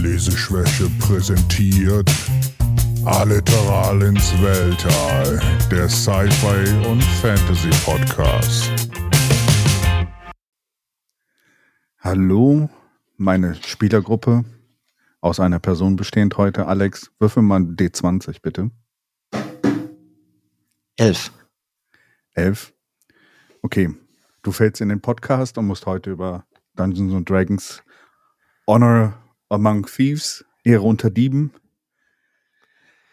Leseschwäche präsentiert Alliteral ins Weltall, der Sci-Fi und Fantasy Podcast. Hallo, meine Spielergruppe, aus einer Person bestehend heute. Alex, würfel mal D20 bitte. Elf. Elf. Okay, du fällst in den Podcast und musst heute über Dungeons and Dragons Honor Among Thieves, Ehre unter Dieben.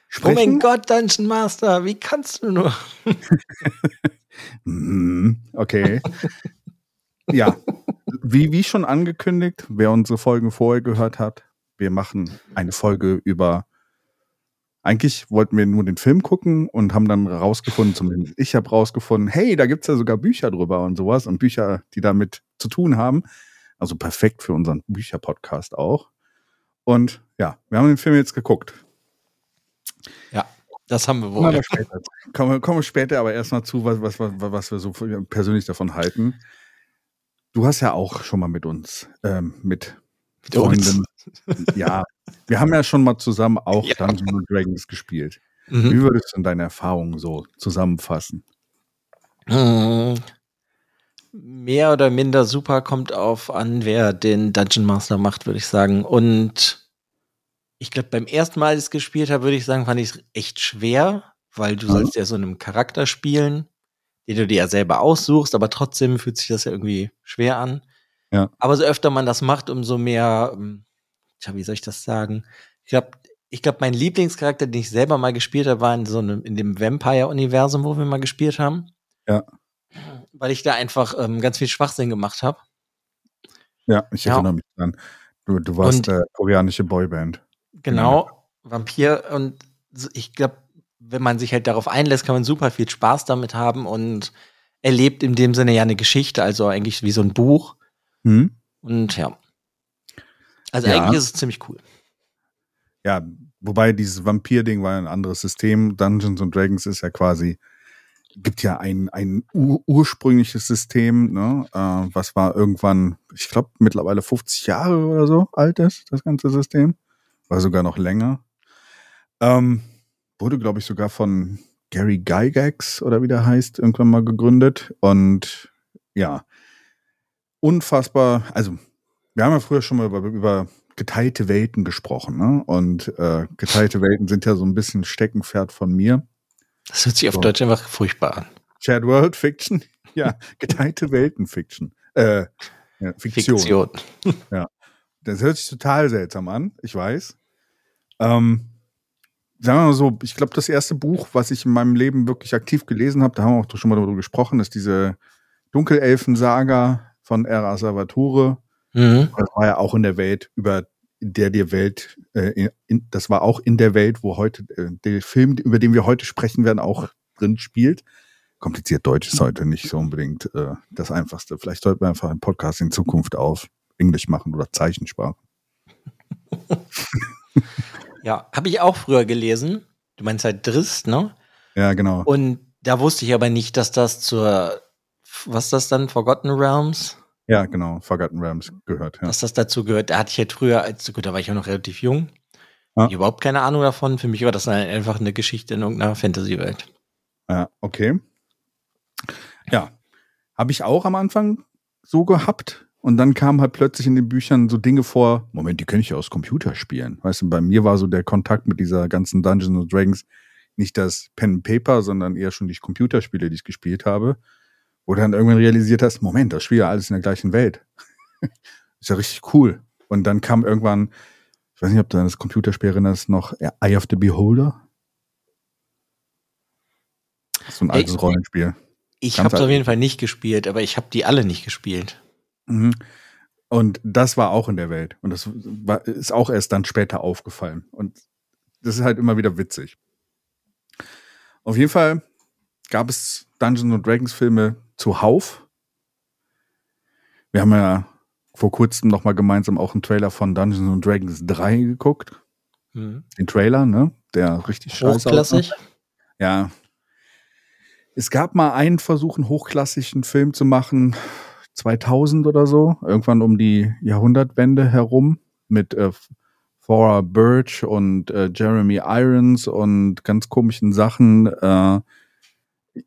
Sprechen. Oh mein Gott, Dungeon Master, wie kannst du nur? Mhm, okay. ja, wie, wie schon angekündigt, wer unsere Folgen vorher gehört hat, wir machen eine Folge über. Eigentlich wollten wir nur den Film gucken und haben dann rausgefunden, zumindest ich habe rausgefunden, hey, da gibt es ja sogar Bücher drüber und sowas und Bücher, die damit zu tun haben. Also perfekt für unseren Bücherpodcast auch. Und ja, wir haben den Film jetzt geguckt. Ja, das haben wir wohl. Kommen wir später, kommen kommen wir später aber erstmal zu, was, was, was, was wir so persönlich davon halten. Du hast ja auch schon mal mit uns, ähm, mit Freunden. ja, wir haben ja schon mal zusammen auch ja. Dungeons Dragons gespielt. Mhm. Wie würdest du deine Erfahrungen so zusammenfassen? Mehr oder minder super kommt auf an, wer den Dungeon Master macht, würde ich sagen. Und ich glaube, beim ersten Mal, als ich es gespielt habe, würde ich sagen, fand ich es echt schwer, weil du mhm. sollst ja so einen Charakter spielen, den du dir ja selber aussuchst, aber trotzdem fühlt sich das ja irgendwie schwer an. Ja. Aber so öfter man das macht, umso mehr, ähm, tja, wie soll ich das sagen? Ich glaube, ich glaube, mein Lieblingscharakter, den ich selber mal gespielt habe, war in so einem, in dem Vampire-Universum, wo wir mal gespielt haben. Ja weil ich da einfach ähm, ganz viel Schwachsinn gemacht habe. Ja, ich ja. erinnere mich dran. Du, du warst und, äh, koreanische Boyband. Genau, ja. Vampir. Und ich glaube, wenn man sich halt darauf einlässt, kann man super viel Spaß damit haben und erlebt in dem Sinne ja eine Geschichte, also eigentlich wie so ein Buch. Hm. Und ja. Also ja. eigentlich ist es ziemlich cool. Ja, wobei dieses Vampir-Ding war ein anderes System. Dungeons and Dragons ist ja quasi gibt ja ein, ein ur ursprüngliches System, ne, äh, was war irgendwann, ich glaube, mittlerweile 50 Jahre oder so alt ist, das ganze System. War sogar noch länger. Ähm, wurde, glaube ich, sogar von Gary Gygax oder wie der heißt, irgendwann mal gegründet. Und ja, unfassbar, also wir haben ja früher schon mal über, über geteilte Welten gesprochen, ne? Und äh, geteilte Welten sind ja so ein bisschen Steckenpferd von mir. Das hört sich auf so. Deutsch einfach furchtbar an. Shared World Fiction? Ja, geteilte Welten Fiction. Äh, ja, Fiktion. Fiktion. Ja. Das hört sich total seltsam an, ich weiß. Ähm, sagen wir mal so, ich glaube, das erste Buch, was ich in meinem Leben wirklich aktiv gelesen habe, da haben wir auch schon mal darüber gesprochen, ist diese Dunkelelfen-Saga von R.A. Salvatore. Mhm. Das war ja auch in der Welt über in der die Welt, äh, in, das war auch in der Welt, wo heute äh, der Film, über den wir heute sprechen werden, auch drin spielt. Kompliziert Deutsch ist heute nicht so unbedingt äh, das Einfachste. Vielleicht sollten wir einfach einen Podcast in Zukunft auf Englisch machen oder Zeichensprache. ja, habe ich auch früher gelesen. Du meinst halt Drist, ne? Ja, genau. Und da wusste ich aber nicht, dass das zur, was ist das dann, Forgotten Realms? Ja, genau, Forgotten Realms gehört. Ja. Dass das dazu gehört, da hatte ich halt früher, als gut, da war ich ja noch relativ jung, ja. überhaupt keine Ahnung davon. Für mich war das einfach eine Geschichte in irgendeiner Fantasy-Welt. Ja, okay. Ja, habe ich auch am Anfang so gehabt. Und dann kamen halt plötzlich in den Büchern so Dinge vor, Moment, die kenne ich ja aus Computerspielen. Weißt du, bei mir war so der Kontakt mit dieser ganzen Dungeons Dragons nicht das Pen and Paper, sondern eher schon die Computerspiele, die ich gespielt habe. Wo du dann irgendwann realisiert hast, Moment, das spielt ja alles in der gleichen Welt. ist ja richtig cool. Und dann kam irgendwann, ich weiß nicht, ob du das Computerspiel erinnerst, noch Eye of the Beholder. So ein altes ich, Rollenspiel. Ich habe es auf jeden Fall nicht gespielt, aber ich habe die alle nicht gespielt. Mhm. Und das war auch in der Welt. Und das war, ist auch erst dann später aufgefallen. Und das ist halt immer wieder witzig. Auf jeden Fall gab es Dungeons Dragons Filme zuhauf. Wir haben ja vor kurzem noch mal gemeinsam auch einen Trailer von Dungeons Dragons 3 geguckt. Mhm. Den Trailer, ne? Der richtig scheiße Hochklassig. Ja. Es gab mal einen Versuch, einen hochklassischen Film zu machen, 2000 oder so, irgendwann um die Jahrhundertwende herum, mit äh, Thora Birch und äh, Jeremy Irons und ganz komischen Sachen. Äh,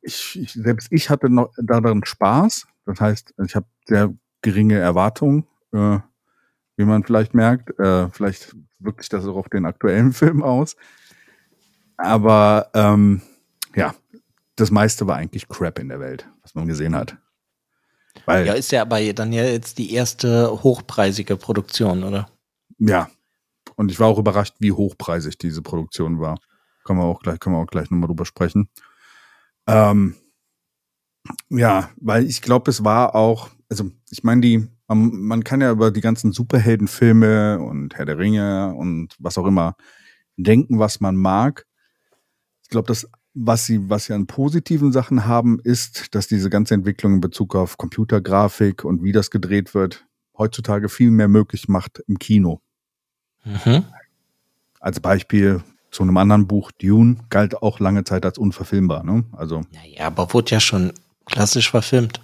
ich, ich, selbst ich hatte noch daran Spaß. Das heißt, ich habe sehr geringe Erwartungen, äh, wie man vielleicht merkt. Äh, vielleicht wirkt sich das auch auf den aktuellen Film aus. Aber ähm, ja, das meiste war eigentlich Crap in der Welt, was man gesehen hat. Weil, ja, ist ja aber dann ja jetzt die erste hochpreisige Produktion, oder? Ja. Und ich war auch überrascht, wie hochpreisig diese Produktion war. Können wir auch gleich, können wir auch gleich nochmal drüber sprechen. Ähm, ja, weil ich glaube, es war auch, also ich meine, die, man, man kann ja über die ganzen Superheldenfilme und Herr der Ringe und was auch immer denken, was man mag. Ich glaube, das, was sie, was sie an positiven Sachen haben, ist, dass diese ganze Entwicklung in Bezug auf Computergrafik und wie das gedreht wird, heutzutage viel mehr möglich macht im Kino. Mhm. Als Beispiel zu einem anderen Buch, Dune, galt auch lange Zeit als unverfilmbar. Ne? Also, naja, aber wurde ja schon klassisch verfilmt.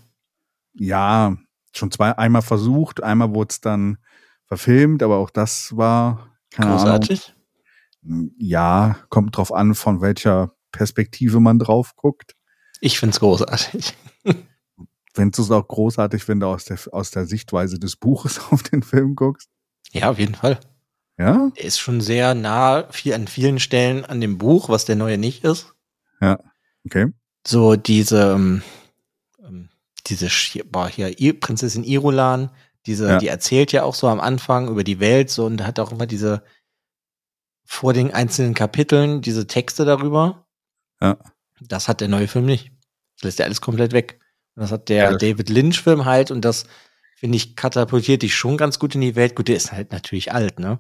Ja, schon zwei, einmal versucht, einmal wurde es dann verfilmt, aber auch das war großartig. Ahnung, ja, kommt drauf an, von welcher Perspektive man drauf guckt. Ich finde es großartig. Findest du es auch großartig, wenn du aus der, aus der Sichtweise des Buches auf den Film guckst? Ja, auf jeden Fall. Ja? Er ist schon sehr nah viel, an vielen Stellen an dem Buch, was der neue nicht ist. Ja, okay. So diese, ähm, ähm diese, boah, hier, Prinzessin Irulan, diese, ja. die erzählt ja auch so am Anfang über die Welt so und hat auch immer diese, vor den einzelnen Kapiteln, diese Texte darüber. Ja. Das hat der neue Film nicht. Das lässt er alles komplett weg. Und das hat der ja, David Lynch-Film halt und das, finde ich, katapultiert dich schon ganz gut in die Welt. Gut, der ist halt natürlich alt, ne?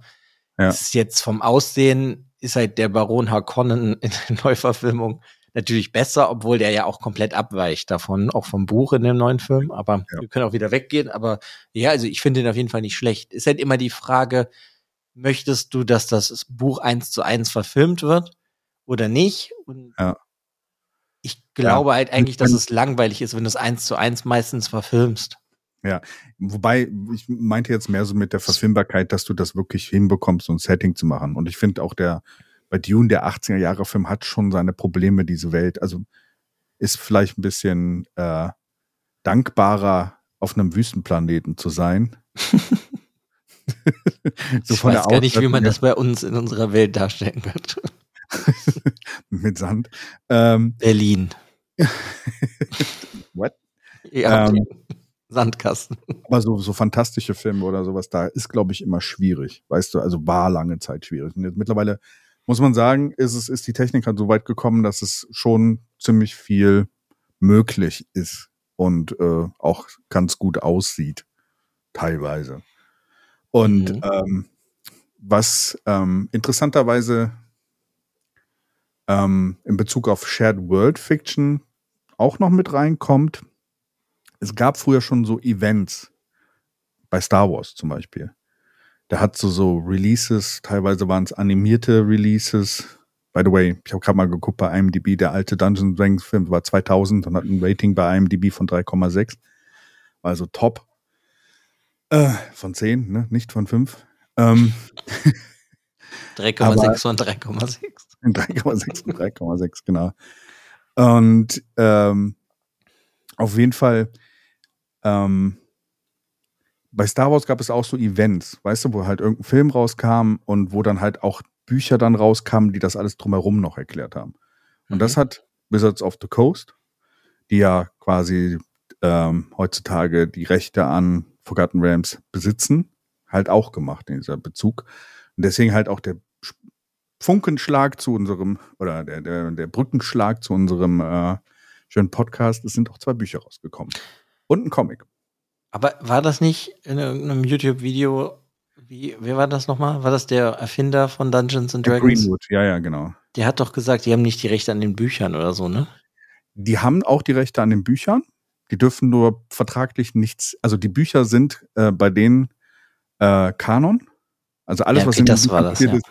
Ja. Ist jetzt vom Aussehen ist halt der Baron Harkonnen in der Neuverfilmung natürlich besser, obwohl der ja auch komplett abweicht davon, auch vom Buch in dem neuen Film. Aber ja. wir können auch wieder weggehen. Aber ja, also ich finde ihn auf jeden Fall nicht schlecht. Ist halt immer die Frage, möchtest du, dass das Buch eins zu eins verfilmt wird oder nicht? Und ja. ich glaube ja. halt eigentlich, dass es langweilig ist, wenn du es eins zu eins meistens verfilmst. Ja, wobei ich meinte jetzt mehr so mit der Verfilmbarkeit, dass du das wirklich hinbekommst, so ein Setting zu machen. Und ich finde auch der, bei Dune, der 80er Jahre Film hat schon seine Probleme, diese Welt. Also ist vielleicht ein bisschen äh, dankbarer, auf einem Wüstenplaneten zu sein. so ich weiß gar nicht, wie man das bei uns in unserer Welt darstellen könnte. Mit Sand. Ähm, Berlin. What? Ja, ähm, Sandkasten. Aber so, so fantastische Filme oder sowas, da ist, glaube ich, immer schwierig. Weißt du, also war lange Zeit schwierig. Und jetzt mittlerweile muss man sagen, ist es, ist die Technik halt so weit gekommen, dass es schon ziemlich viel möglich ist und äh, auch ganz gut aussieht. Teilweise. Und mhm. ähm, was ähm, interessanterweise ähm, in Bezug auf Shared World Fiction auch noch mit reinkommt, es gab früher schon so Events bei Star Wars zum Beispiel. Da hat so so Releases, teilweise waren es animierte Releases. By the way, ich habe gerade mal geguckt bei IMDb, der alte Dungeons Dragons Film war 2000 und hat ein Rating bei IMDb von 3,6. War also top. Äh, von 10, ne? nicht von 5. Ähm, 3,6 und 3,6. 3,6 und 3,6, genau. Und ähm, auf jeden Fall, ähm, bei Star Wars gab es auch so Events, weißt du, wo halt irgendein Film rauskam und wo dann halt auch Bücher dann rauskamen, die das alles drumherum noch erklärt haben. Und mhm. das hat Wizards of the Coast, die ja quasi ähm, heutzutage die Rechte an Forgotten Realms besitzen, halt auch gemacht in dieser Bezug. Und deswegen halt auch der Funkenschlag zu unserem, oder der, der, der Brückenschlag zu unserem äh, schönen Podcast. Es sind auch zwei Bücher rausgekommen. Und ein Comic. Aber war das nicht in irgendeinem YouTube-Video, wie, wer war das nochmal? War das der Erfinder von Dungeons and Dragons? Greenwood, ja, ja, genau. Der hat doch gesagt, die haben nicht die Rechte an den Büchern oder so, ne? Die haben auch die Rechte an den Büchern. Die dürfen nur vertraglich nichts, also die Bücher sind äh, bei denen äh, Kanon. Also alles, ja, okay, was in das war das, ja. ist,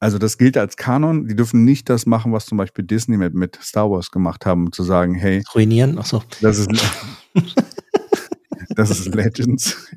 also das gilt als Kanon. Die dürfen nicht das machen, was zum Beispiel Disney mit, mit Star Wars gemacht haben, zu sagen, hey. Ruinieren? Ach so. Das ist, das ist Legends.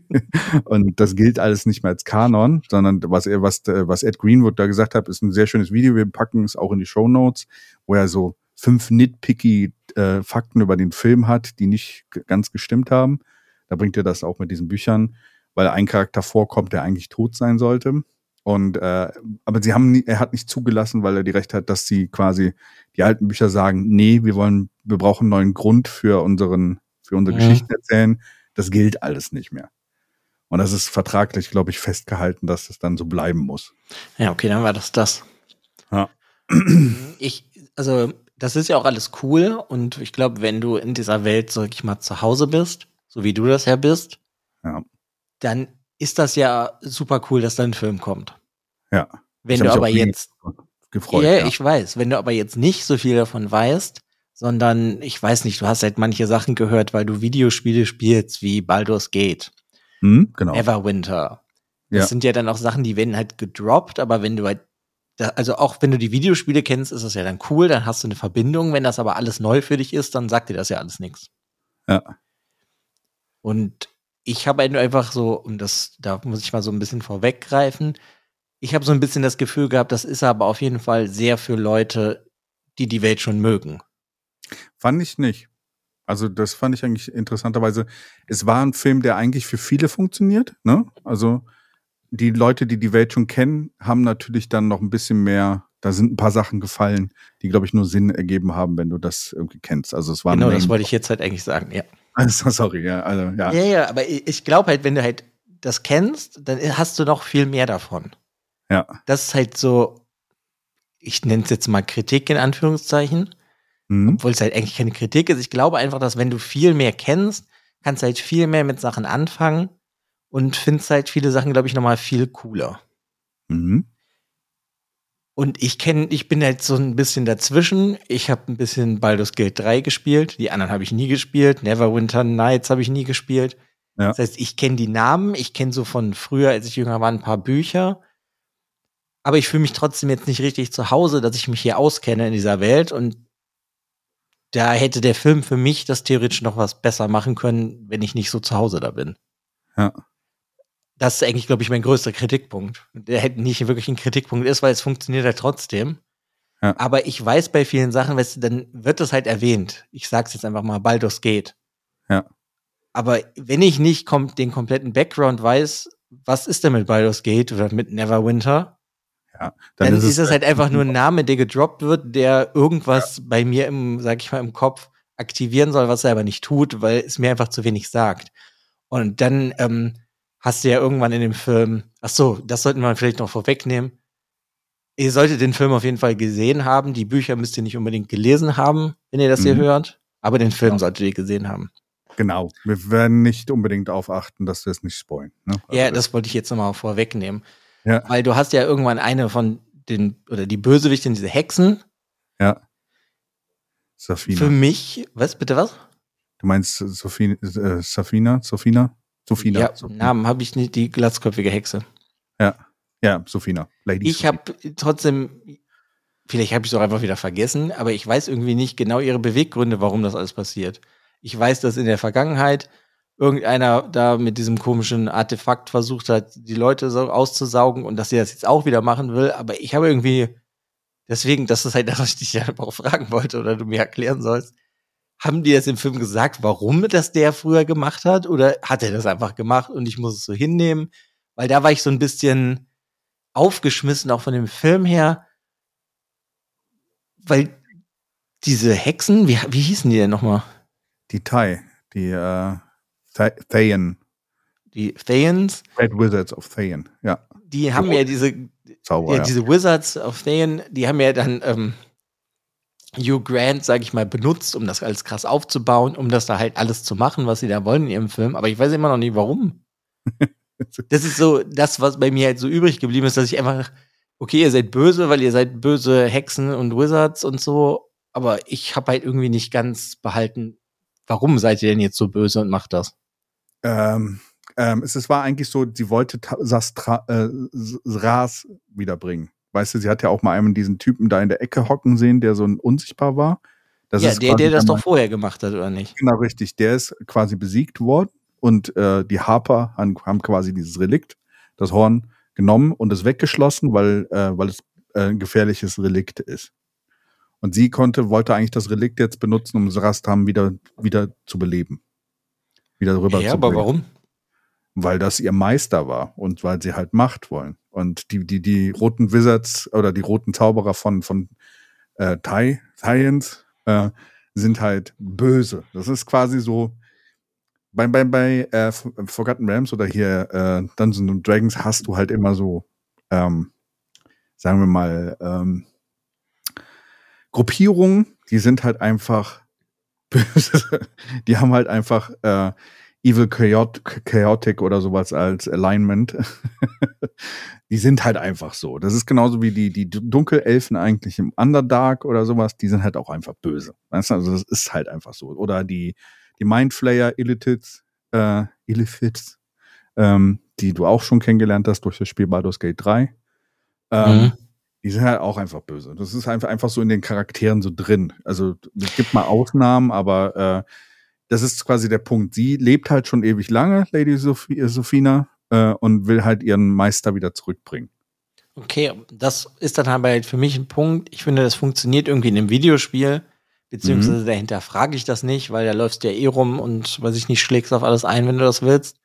und das gilt alles nicht mehr als Kanon, sondern was er, was, was Ed Greenwood da gesagt hat, ist ein sehr schönes Video. Wir packen es auch in die Show Notes, wo er so fünf nitpicky äh, Fakten über den Film hat, die nicht ganz gestimmt haben. Da bringt er das auch mit diesen Büchern, weil ein Charakter vorkommt, der eigentlich tot sein sollte. Und äh, aber sie haben nie, er hat nicht zugelassen, weil er die Recht hat, dass sie quasi die alten Bücher sagen, nee, wir wollen, wir brauchen einen neuen Grund für unseren, für unsere ja. Geschichten erzählen. Das gilt alles nicht mehr. Und das ist vertraglich, glaube ich, festgehalten, dass es dann so bleiben muss. Ja, okay, dann war das das. Ja. Ich, also, das ist ja auch alles cool. Und ich glaube, wenn du in dieser Welt, sag ich mal, zu Hause bist, so wie du das ja bist, ja. dann ist das ja super cool, dass da ein Film kommt. Ja. Wenn du aber jetzt gefreut. Ja, ja, ich weiß. Wenn du aber jetzt nicht so viel davon weißt, sondern ich weiß nicht, du hast halt manche Sachen gehört, weil du Videospiele spielst wie Baldur's Gate, hm, genau. Everwinter. Das ja. sind ja dann auch Sachen, die werden halt gedroppt, aber wenn du halt, also auch wenn du die Videospiele kennst, ist das ja dann cool, dann hast du eine Verbindung. Wenn das aber alles neu für dich ist, dann sagt dir das ja alles nichts. Ja. Und ich habe einfach so, und das, da muss ich mal so ein bisschen vorweggreifen, ich habe so ein bisschen das Gefühl gehabt, das ist aber auf jeden Fall sehr für Leute, die die Welt schon mögen. Fand ich nicht. Also das fand ich eigentlich interessanterweise. Es war ein Film, der eigentlich für viele funktioniert. Ne? Also die Leute, die die Welt schon kennen, haben natürlich dann noch ein bisschen mehr. Da sind ein paar Sachen gefallen, die glaube ich nur Sinn ergeben haben, wenn du das irgendwie kennst. Also es war genau, das wollte ich jetzt halt eigentlich sagen. Ja. Also, sorry, ja, also, ja. Ja, ja, aber ich glaube halt, wenn du halt das kennst, dann hast du noch viel mehr davon. Ja. Das ist halt so, ich nenne es jetzt mal Kritik in Anführungszeichen, mhm. obwohl es halt eigentlich keine Kritik ist. Ich glaube einfach, dass wenn du viel mehr kennst, kannst du halt viel mehr mit Sachen anfangen und findest halt viele Sachen, glaube ich, nochmal viel cooler. Mhm. Und ich kenne, ich bin halt so ein bisschen dazwischen. Ich habe ein bisschen Baldur's Gate 3 gespielt. Die anderen habe ich nie gespielt. Neverwinter Nights habe ich nie gespielt. Ja. Das heißt, ich kenne die Namen. Ich kenne so von früher, als ich jünger war, ein paar Bücher. Aber ich fühle mich trotzdem jetzt nicht richtig zu Hause, dass ich mich hier auskenne in dieser Welt. Und da hätte der Film für mich das theoretisch noch was besser machen können, wenn ich nicht so zu Hause da bin. Ja das ist eigentlich, glaube ich, mein größter Kritikpunkt. Der hätte nicht wirklich ein Kritikpunkt ist, weil es funktioniert halt trotzdem. Ja. Aber ich weiß bei vielen Sachen, weißt du, dann wird das halt erwähnt. Ich sag's jetzt einfach mal, Baldur's Gate. Ja. Aber wenn ich nicht kom den kompletten Background weiß, was ist denn mit Baldur's Gate oder mit Neverwinter? Ja, dann, dann ist, ist es halt einfach nur ein Name, der gedroppt wird, der irgendwas ja. bei mir im, sag ich mal, im Kopf aktivieren soll, was er aber nicht tut, weil es mir einfach zu wenig sagt. Und dann ähm, hast du ja irgendwann in dem Film, ach so, das sollten wir vielleicht noch vorwegnehmen. Ihr solltet den Film auf jeden Fall gesehen haben. Die Bücher müsst ihr nicht unbedingt gelesen haben, wenn ihr das mhm. hier hört. Aber den Film ja. solltet ihr gesehen haben. Genau. Wir werden nicht unbedingt darauf achten, dass wir es nicht spoilen. Ne? Also ja, das wollte ich jetzt nochmal vorwegnehmen. Ja. Weil du hast ja irgendwann eine von den, oder die Bösewichtin, diese Hexen. Ja. Safina. Für mich, was, bitte was? Du meinst Sophie, äh, Safina? Sophina? Sophina. Ja, Sophina. Namen habe ich nicht, die glatzköpfige Hexe. Ja, ja, Sophina. Lady ich habe trotzdem, vielleicht habe ich es auch einfach wieder vergessen, aber ich weiß irgendwie nicht genau ihre Beweggründe, warum das alles passiert. Ich weiß, dass in der Vergangenheit irgendeiner da mit diesem komischen Artefakt versucht hat, die Leute so auszusaugen und dass sie das jetzt auch wieder machen will, aber ich habe irgendwie, deswegen, das ist halt das, was ich dich ja auch fragen wollte oder du mir erklären sollst. Haben die das im Film gesagt, warum das der früher gemacht hat? Oder hat er das einfach gemacht und ich muss es so hinnehmen? Weil da war ich so ein bisschen aufgeschmissen, auch von dem Film her. Weil diese Hexen, wie, wie hießen die denn nochmal? Die Thai, die äh, Thayen. Die Thayens? Red Wizards of Thayen, ja. Die haben ja diese, Zauber, ja, diese Wizards of Thayen, die haben ja dann ähm, Hugh Grant, sage ich mal, benutzt, um das alles krass aufzubauen, um das da halt alles zu machen, was sie da wollen in ihrem Film. Aber ich weiß immer noch nicht, warum. das ist so das, was bei mir halt so übrig geblieben ist, dass ich einfach, okay, ihr seid böse, weil ihr seid böse Hexen und Wizards und so. Aber ich habe halt irgendwie nicht ganz behalten, warum seid ihr denn jetzt so böse und macht das? Ähm, ähm, es, es war eigentlich so, sie wollte Sastra, äh, Ras wiederbringen. Weißt du, sie hat ja auch mal einen diesen Typen da in der Ecke hocken sehen, der so ein unsichtbar war. Das ja, der, der das doch vorher gemacht hat, oder nicht? Genau, richtig. Der ist quasi besiegt worden und äh, die Harper haben, haben quasi dieses Relikt, das Horn, genommen und es weggeschlossen, weil, äh, weil es äh, ein gefährliches Relikt ist. Und sie konnte, wollte eigentlich das Relikt jetzt benutzen, um Rastam wieder, wieder zu beleben. Wieder rüber ja, zu aber warum? Weil das ihr Meister war und weil sie halt Macht wollen. Und die, die, die roten Wizards oder die roten Zauberer von, von äh, Thai, äh, sind halt böse. Das ist quasi so, bei, bei, bei äh, Forgotten Realms oder hier äh, Dungeons and Dragons hast du halt immer so, ähm, sagen wir mal, ähm, Gruppierungen, die sind halt einfach böse. die haben halt einfach äh, Evil Chaotic oder sowas als Alignment. die sind halt einfach so. Das ist genauso wie die, die Dunkelelfen eigentlich im Underdark oder sowas. Die sind halt auch einfach böse. Weißt du? Also das ist halt einfach so. Oder die, die Mindflayer Illithits, äh, Illithits, ähm, die du auch schon kennengelernt hast durch das Spiel Baldur's Gate 3. Ähm, mhm. Die sind halt auch einfach böse. Das ist einfach, einfach so in den Charakteren so drin. Also es gibt mal Ausnahmen, aber äh, das ist quasi der Punkt. Sie lebt halt schon ewig lange, Lady Sophie, Sophina, äh, und will halt ihren Meister wieder zurückbringen. Okay, das ist dann halt für mich ein Punkt. Ich finde, das funktioniert irgendwie in einem Videospiel. Beziehungsweise mhm. dahinter frage ich das nicht, weil da läufst du ja eh rum und weiß ich nicht, schlägst auf alles ein, wenn du das willst.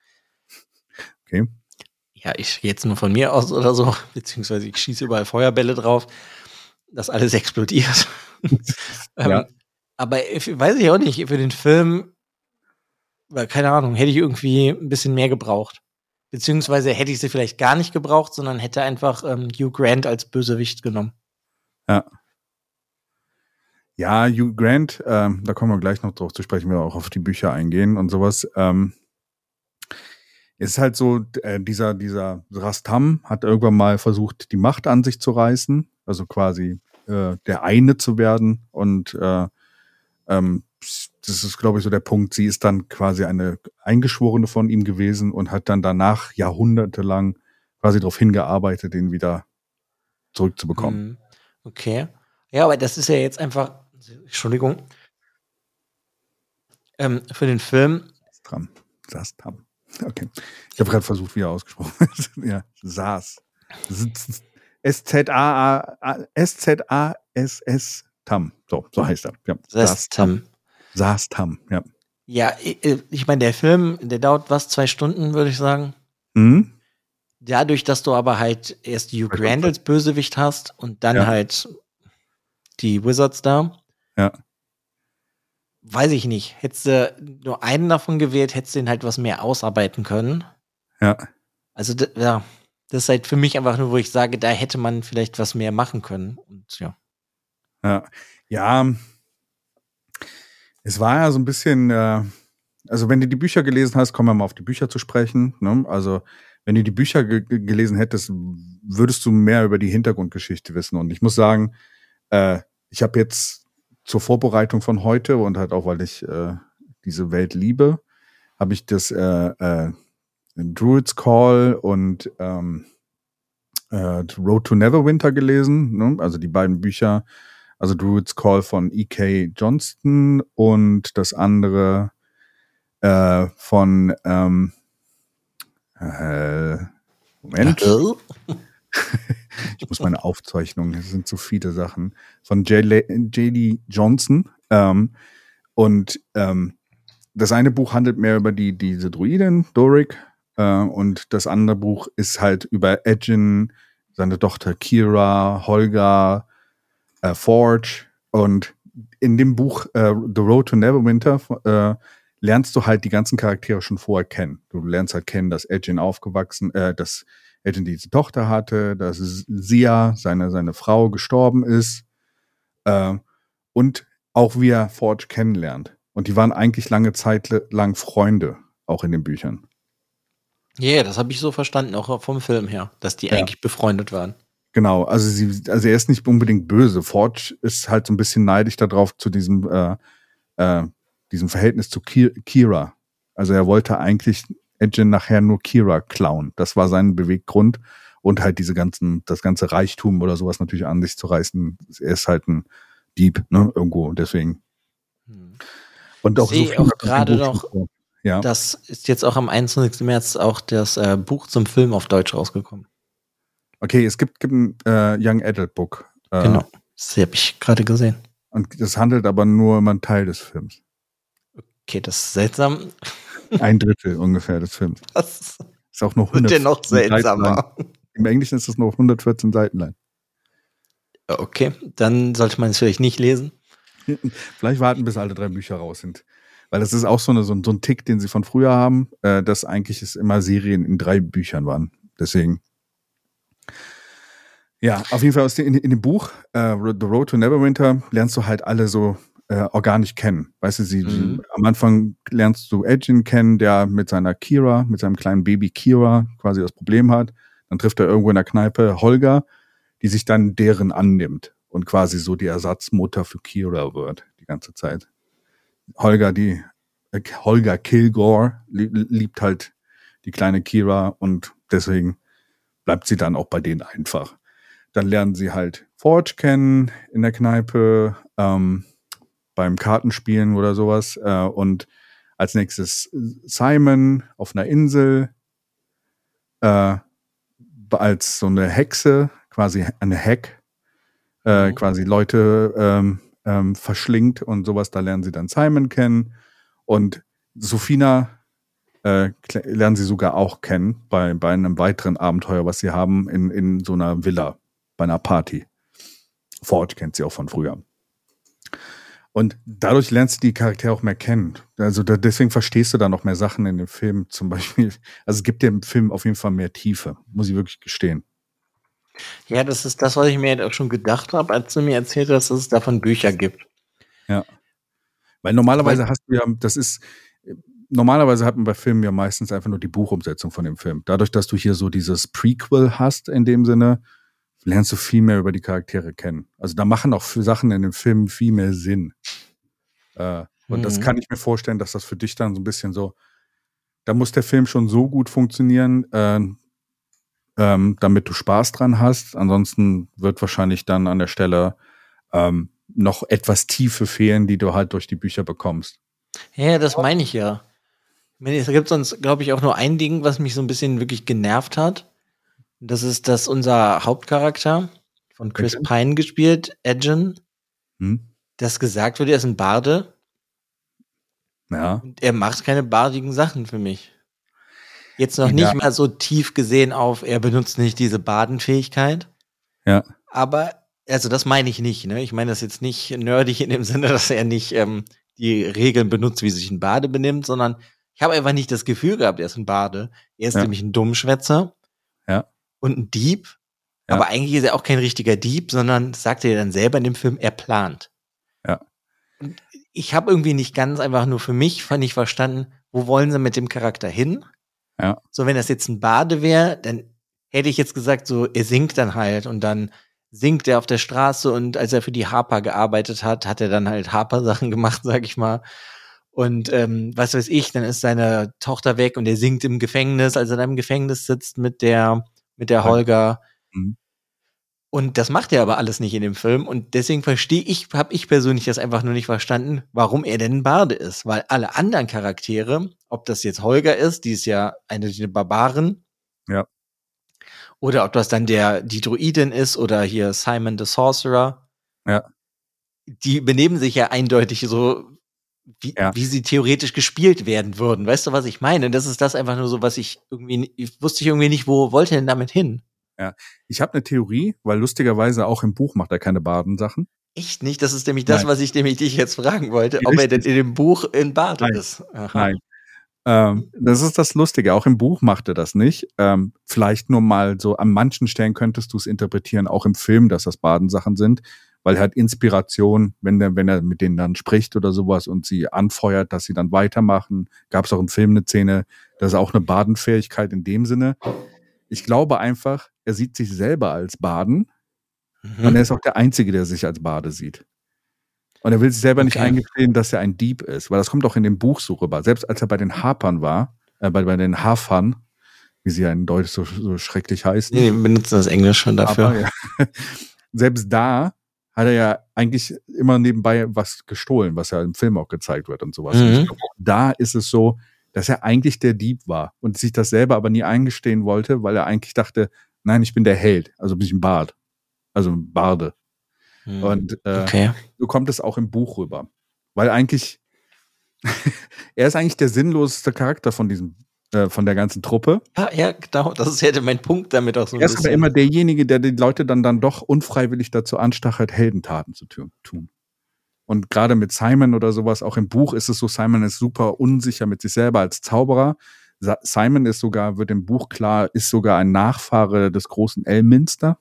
Okay. Ja, ich jetzt nur von mir aus oder so, beziehungsweise ich schieße überall Feuerbälle drauf, dass alles explodiert. ja. ähm, aber weiß ich auch nicht, für den Film, keine Ahnung, hätte ich irgendwie ein bisschen mehr gebraucht. Beziehungsweise hätte ich sie vielleicht gar nicht gebraucht, sondern hätte einfach ähm, Hugh Grant als Bösewicht genommen. Ja. Ja, Hugh Grant, ähm, da kommen wir gleich noch drauf zu sprechen, wir auch auf die Bücher eingehen und sowas. Ähm, ist halt so, äh, dieser, dieser Rastam hat irgendwann mal versucht, die Macht an sich zu reißen, also quasi äh, der eine zu werden. Und äh, ähm, das ist, glaube ich, so der Punkt. Sie ist dann quasi eine Eingeschworene von ihm gewesen und hat dann danach jahrhundertelang quasi darauf hingearbeitet, ihn wieder zurückzubekommen. Mhm. Okay. Ja, aber das ist ja jetzt einfach Entschuldigung, ähm, für den Film. Sastram. Sastram. Okay. Ich habe gerade versucht, wie er ausgesprochen ist. ja, Saas. S-Z-A-S-S Tam. So, so heißt er. Ja. Sastam. Sastam, ja. Ja, ich meine, der Film, der dauert was, zwei Stunden, würde ich sagen. Mhm. Dadurch, dass du aber halt erst Hugh Grant als Bösewicht hast und dann ja. halt die Wizards da, ja. Weiß ich nicht. Hättest du nur einen davon gewählt, hättest du den halt was mehr ausarbeiten können. Ja. Also, ja, das ist halt für mich einfach nur, wo ich sage, da hätte man vielleicht was mehr machen können. Und ja. Ja. Ja. Es war ja so ein bisschen, äh, also wenn du die Bücher gelesen hast, kommen wir mal auf die Bücher zu sprechen. Ne? Also, wenn du die Bücher ge gelesen hättest, würdest du mehr über die Hintergrundgeschichte wissen. Und ich muss sagen, äh, ich habe jetzt zur Vorbereitung von heute und halt auch, weil ich äh, diese Welt liebe, habe ich das äh, äh, Druid's Call und ähm, äh, Road to Neverwinter gelesen, ne? also die beiden Bücher, also Druid's Call von E.K. Johnston und das andere äh, von ähm, äh, Moment. ich muss meine Aufzeichnungen, es sind zu viele Sachen, von J.D. Johnson. Ähm, und ähm, das eine Buch handelt mehr über die, diese Druidin, Doric, äh, und das andere Buch ist halt über Edgin, seine Tochter Kira, Holga, äh, Forge. Und in dem Buch äh, The Road to Neverwinter äh, lernst du halt die ganzen Charaktere schon vorher kennen. Du lernst halt kennen, dass Edgin aufgewachsen, äh, dass Edgin diese Tochter hatte, dass Sia, seine, seine Frau, gestorben ist. Äh, und auch wie er Forge kennenlernt. Und die waren eigentlich lange Zeit lang Freunde, auch in den Büchern. Ja, yeah, das habe ich so verstanden, auch vom Film her, dass die ja. eigentlich befreundet waren. Genau, also sie, also er ist nicht unbedingt böse. Forge ist halt so ein bisschen neidisch darauf zu diesem, äh, äh, diesem Verhältnis zu Kira. Also er wollte eigentlich Edgin nachher nur Kira klauen. Das war sein Beweggrund. Und halt diese ganzen, das ganze Reichtum oder sowas natürlich an sich zu reißen. Er ist halt ein Dieb, ne, irgendwo. Deswegen. Hm. Und auch, so auch gerade noch. Ja. Das ist jetzt auch am 21. März auch das äh, Buch zum Film auf Deutsch rausgekommen. Okay, es gibt, gibt ein äh, Young Adult Book. Äh, genau, das habe ich gerade gesehen. Und das handelt aber nur um einen Teil des Films. Okay, das ist seltsam. Ein Drittel ungefähr des Films. Was? Ist auch noch 100 Wird noch seltsamer. Im Englischen ist es noch 114 Seiten lang. Okay, dann sollte man es vielleicht nicht lesen. Vielleicht warten, bis alle drei Bücher raus sind. Weil das ist auch so, eine, so, ein, so ein Tick, den sie von früher haben, äh, dass eigentlich es immer Serien in drei Büchern waren. Deswegen. Ja, auf jeden Fall aus in, in, dem Buch äh, The Road to Neverwinter lernst du halt alle so äh, organisch kennen. Weißt du, sie, mhm. am Anfang lernst du Edgin kennen, der mit seiner Kira, mit seinem kleinen Baby Kira quasi das Problem hat. Dann trifft er irgendwo in der Kneipe Holger, die sich dann deren annimmt und quasi so die Ersatzmutter für Kira wird die ganze Zeit. Holger, die äh, Holger Kilgore liebt halt die kleine Kira und deswegen bleibt sie dann auch bei denen einfach. Dann lernen sie halt Forge kennen in der Kneipe, ähm, beim Kartenspielen oder sowas. Äh, und als nächstes Simon auf einer Insel äh, als so eine Hexe, quasi eine Hack, äh, mhm. quasi Leute ähm, ähm, verschlingt und sowas. Da lernen sie dann Simon kennen. Und Sophina äh, lernen sie sogar auch kennen bei, bei einem weiteren Abenteuer, was sie haben in, in so einer Villa, bei einer Party. Forge kennt sie auch von früher. Und dadurch lernst du die Charaktere auch mehr kennen. Also da, deswegen verstehst du da noch mehr Sachen in dem Film. Zum Beispiel, also es gibt dem Film auf jeden Fall mehr Tiefe, muss ich wirklich gestehen. Ja, das ist das, was ich mir halt auch schon gedacht habe, als du mir erzählt hast, dass es davon Bücher gibt. Ja. Weil normalerweise Weil, hast du ja, das ist, normalerweise hat man bei Filmen ja meistens einfach nur die Buchumsetzung von dem Film. Dadurch, dass du hier so dieses Prequel hast in dem Sinne, lernst du viel mehr über die Charaktere kennen. Also da machen auch Sachen in dem Film viel mehr Sinn. Äh, und mhm. das kann ich mir vorstellen, dass das für dich dann so ein bisschen so, da muss der Film schon so gut funktionieren, äh, ähm, damit du Spaß dran hast. Ansonsten wird wahrscheinlich dann an der Stelle ähm, noch etwas Tiefe fehlen, die du halt durch die Bücher bekommst. Ja, das meine ich ja. Es gibt sonst, glaube ich, auch nur ein Ding, was mich so ein bisschen wirklich genervt hat. Das ist, dass unser Hauptcharakter von Chris Edgen? Pine gespielt, Edgen, hm? das gesagt wird, er ist ein Barde. Ja. Und er macht keine bardigen Sachen für mich. Jetzt noch nicht ja. mal so tief gesehen auf, er benutzt nicht diese Badenfähigkeit. Ja. Aber, also das meine ich nicht, ne? Ich meine das jetzt nicht nerdig in dem Sinne, dass er nicht ähm, die Regeln benutzt, wie sich ein Bade benimmt, sondern ich habe einfach nicht das Gefühl gehabt, er ist ein Bade. Er ist ja. nämlich ein Dummschwätzer. Ja und ein Dieb. Ja. Aber eigentlich ist er auch kein richtiger Dieb, sondern sagt er dann selber in dem Film, er plant. Ja. Und ich habe irgendwie nicht ganz einfach nur für mich fand ich verstanden, wo wollen sie mit dem Charakter hin? Ja. So, wenn das jetzt ein Bade wäre, dann hätte ich jetzt gesagt, so, er singt dann halt und dann singt er auf der Straße und als er für die Harper gearbeitet hat, hat er dann halt Harper-Sachen gemacht, sag ich mal. Und ähm, was weiß ich, dann ist seine Tochter weg und er singt im Gefängnis, als er da im Gefängnis sitzt mit der mit der Holger. Mhm. Und das macht er aber alles nicht in dem Film. Und deswegen verstehe ich, habe ich persönlich das einfach nur nicht verstanden, warum er denn ein Barde ist. Weil alle anderen Charaktere, ob das jetzt Holger ist, die ist ja eine der Barbaren. Ja. Oder ob das dann der, die Druidin ist oder hier Simon the Sorcerer. Ja. Die benehmen sich ja eindeutig so, wie, ja. wie sie theoretisch gespielt werden würden. Weißt du, was ich meine? Das ist das einfach nur so, was ich irgendwie, ich wusste ich irgendwie nicht, wo wollte er denn damit hin? Ja, ich habe eine Theorie, weil lustigerweise auch im Buch macht er keine Badensachen. Echt nicht? Das ist nämlich das, Nein. was ich nämlich dich jetzt fragen wollte, ob er denn in dem Buch in Baden Nein. ist. Aha. Nein. Ähm, das ist das Lustige. Auch im Buch macht er das nicht. Ähm, vielleicht nur mal so an manchen Stellen könntest du es interpretieren, auch im Film, dass das Badensachen sind weil er hat Inspiration, wenn er, wenn er mit denen dann spricht oder sowas und sie anfeuert, dass sie dann weitermachen. Gab es auch im Film eine Szene, das ist auch eine Badenfähigkeit in dem Sinne. Ich glaube einfach, er sieht sich selber als Baden mhm. und er ist auch der Einzige, der sich als Bade sieht. Und er will sich selber okay. nicht eingestehen, dass er ein Dieb ist, weil das kommt auch in dem Buch so rüber. Selbst als er bei den Harpern war, äh, bei, bei den Hafern, wie sie ja in Deutsch so, so schrecklich heißen. Nee, benutzen das Englisch schon dafür. Aber, ja. Selbst da hat er ja eigentlich immer nebenbei was gestohlen, was ja im Film auch gezeigt wird und sowas. Mhm. Und glaub, da ist es so, dass er eigentlich der Dieb war und sich das selber aber nie eingestehen wollte, weil er eigentlich dachte, nein, ich bin der Held, also bin ich ein Bard, also ein Barde. Hm. Und äh, okay. so kommt es auch im Buch rüber, weil eigentlich er ist eigentlich der sinnloseste Charakter von diesem äh, von der ganzen Truppe. Ja, ja, genau. Das ist ja mein Punkt damit auch so. Er ist aber immer derjenige, der die Leute dann, dann doch unfreiwillig dazu anstachelt, Heldentaten zu tun. Und gerade mit Simon oder sowas, auch im Buch ist es so, Simon ist super unsicher mit sich selber als Zauberer. Simon ist sogar, wird im Buch klar, ist sogar ein Nachfahre des großen Elminster.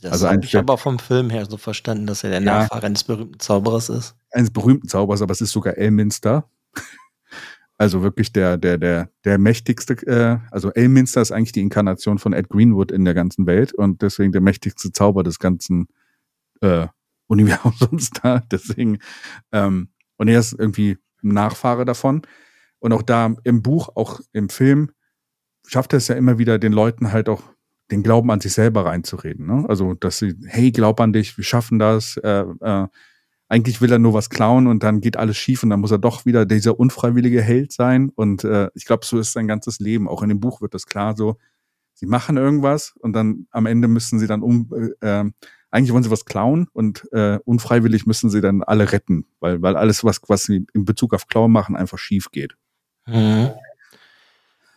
Das also habe ich aber vom Film her so verstanden, dass er der ja, Nachfahre eines berühmten Zauberers ist. Eines berühmten Zauberers, aber es ist sogar Elminster. Also wirklich der, der, der, der mächtigste, äh, also Elminster ist eigentlich die Inkarnation von Ed Greenwood in der ganzen Welt und deswegen der mächtigste Zauber des ganzen äh, Universums da. Deswegen, ähm, und er ist irgendwie Nachfahre davon. Und auch da im Buch, auch im Film, schafft er es ja immer wieder, den Leuten halt auch den Glauben an sich selber reinzureden. Ne? Also, dass sie, hey, glaub an dich, wir schaffen das. Äh, äh, eigentlich will er nur was klauen und dann geht alles schief und dann muss er doch wieder dieser unfreiwillige Held sein. Und äh, ich glaube, so ist sein ganzes Leben. Auch in dem Buch wird das klar so. Sie machen irgendwas und dann am Ende müssen sie dann um, äh, äh eigentlich wollen sie was klauen und äh, unfreiwillig müssen sie dann alle retten, weil, weil alles, was, was sie in Bezug auf Klauen machen, einfach schief geht. Mhm.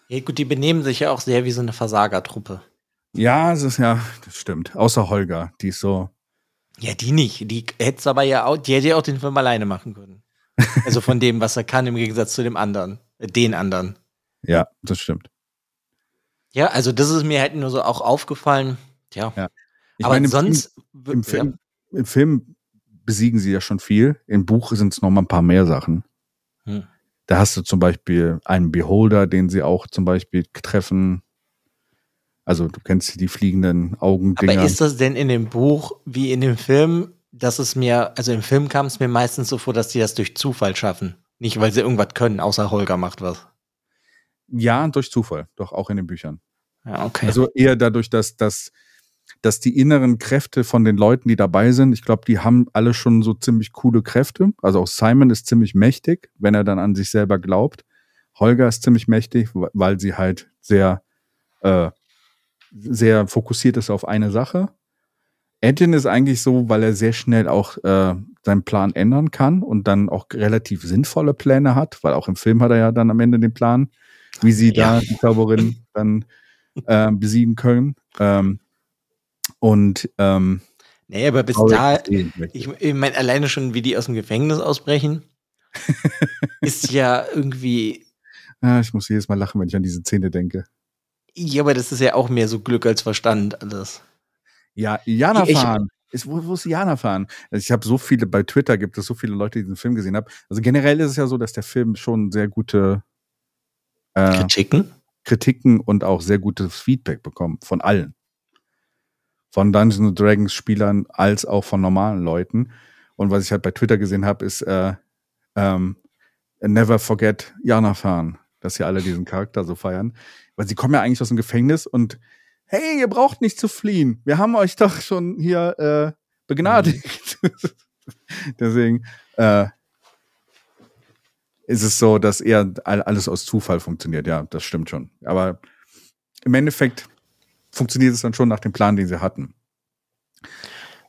Ja, gut, die benehmen sich ja auch sehr wie so eine Versagertruppe. Ja, es ist ja, das stimmt. Außer Holger, die ist so. Ja, die nicht. Die hätte es aber ja auch, die hätte ja auch den Film alleine machen können. Also von dem, was er kann, im Gegensatz zu dem anderen, äh, den anderen. Ja, das stimmt. Ja, also das ist mir halt nur so auch aufgefallen. Ja. ja. Ich aber meine, sonst. Im, im, Film, ja. Im Film besiegen sie ja schon viel. Im Buch sind es noch mal ein paar mehr Sachen. Hm. Da hast du zum Beispiel einen Beholder, den sie auch zum Beispiel treffen. Also du kennst die fliegenden Augendinger. Aber ist das denn in dem Buch wie in dem Film, dass es mir, also im Film kam es mir meistens so vor, dass die das durch Zufall schaffen. Nicht, weil sie irgendwas können, außer Holger macht was. Ja, durch Zufall, doch auch in den Büchern. Ja, okay. Also eher dadurch, dass, dass dass die inneren Kräfte von den Leuten, die dabei sind, ich glaube, die haben alle schon so ziemlich coole Kräfte. Also auch Simon ist ziemlich mächtig, wenn er dann an sich selber glaubt. Holger ist ziemlich mächtig, weil sie halt sehr, äh, sehr fokussiert ist auf eine Sache. Edwin ist eigentlich so, weil er sehr schnell auch äh, seinen Plan ändern kann und dann auch relativ sinnvolle Pläne hat, weil auch im Film hat er ja dann am Ende den Plan, wie sie ja. da die Zauberin dann äh, besiegen können. Ähm, und ähm, nee, aber bis da, ich, ich meine, alleine schon, wie die aus dem Gefängnis ausbrechen, ist ja irgendwie. Ja, ich muss jedes Mal lachen, wenn ich an diese Szene denke. Ja, aber das ist ja auch mehr so Glück als Verstand alles. Ja, Jana fahren. Ist, wo, wo ist Jana fahren? Also ich habe so viele, bei Twitter gibt es so viele Leute, die diesen Film gesehen haben. Also generell ist es ja so, dass der Film schon sehr gute äh, Kritiken? Kritiken und auch sehr gutes Feedback bekommt von allen von Dungeons Dragons Spielern als auch von normalen Leuten. Und was ich halt bei Twitter gesehen habe, ist äh, ähm, Never Forget Jana Fan, dass sie alle diesen Charakter so feiern. Weil sie kommen ja eigentlich aus dem Gefängnis und hey, ihr braucht nicht zu fliehen. Wir haben euch doch schon hier äh, begnadigt. Deswegen äh, ist es so, dass eher alles aus Zufall funktioniert. Ja, das stimmt schon. Aber im Endeffekt funktioniert es dann schon nach dem Plan, den sie hatten.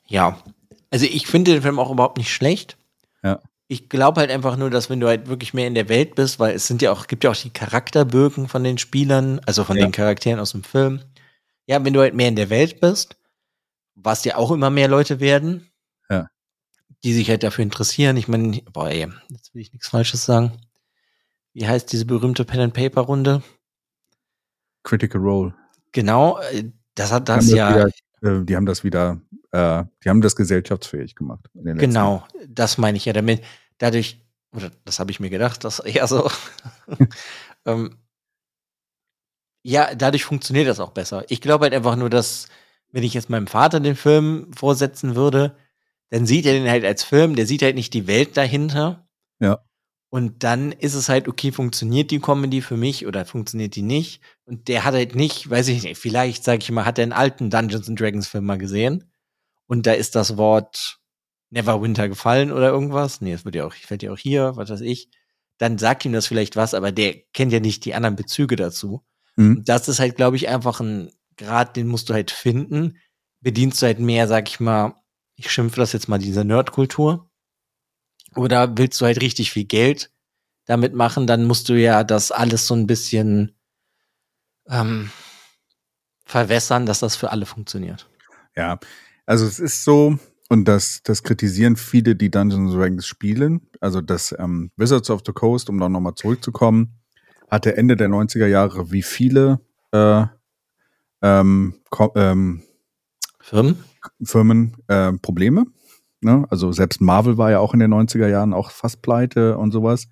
Ja, also ich finde den Film auch überhaupt nicht schlecht. Ja. Ich glaube halt einfach nur, dass wenn du halt wirklich mehr in der Welt bist, weil es sind ja auch, gibt ja auch die Charakterbögen von den Spielern, also von ja. den Charakteren aus dem Film. Ja, wenn du halt mehr in der Welt bist, was ja auch immer mehr Leute werden, ja. die sich halt dafür interessieren. Ich meine, boah, ey, jetzt will ich nichts Falsches sagen. Wie heißt diese berühmte Pen and Paper Runde? Critical Role. Genau, äh, das hat das ja. Wieder, äh, die haben das wieder, äh, die haben das gesellschaftsfähig gemacht. genau, das meine ich ja damit. Dadurch, oder das habe ich mir gedacht, das eher so. ähm, ja, dadurch funktioniert das auch besser. Ich glaube halt einfach nur, dass, wenn ich jetzt meinem Vater den Film vorsetzen würde, dann sieht er den halt als Film, der sieht halt nicht die Welt dahinter. Ja. Und dann ist es halt, okay, funktioniert die Comedy für mich oder funktioniert die nicht? Und der hat halt nicht, weiß ich nicht, vielleicht, sag ich mal, hat er einen alten Dungeons and Dragons Film mal gesehen. Und da ist das Wort Neverwinter gefallen oder irgendwas. Nee, es wird ja auch, fällt ja auch hier, was weiß ich. dann sagt ihm das vielleicht was, aber der kennt ja nicht die anderen Bezüge dazu. Mhm. Das ist halt, glaube ich, einfach ein Grad, den musst du halt finden. Bedienst du halt mehr, sag ich mal, ich schimpfe das jetzt mal, diese Nerdkultur. Oder willst du halt richtig viel Geld damit machen, dann musst du ja das alles so ein bisschen ähm, verwässern, dass das für alle funktioniert. Ja, also es ist so, und das, das kritisieren viele, die Dungeons Dragons spielen. Also das ähm, Wizards of the Coast, um da nochmal zurückzukommen, hatte Ende der 90er Jahre wie viele äh, ähm, ähm, Firmen, Firmen äh, Probleme. Ne? Also selbst Marvel war ja auch in den 90er Jahren auch fast pleite und sowas.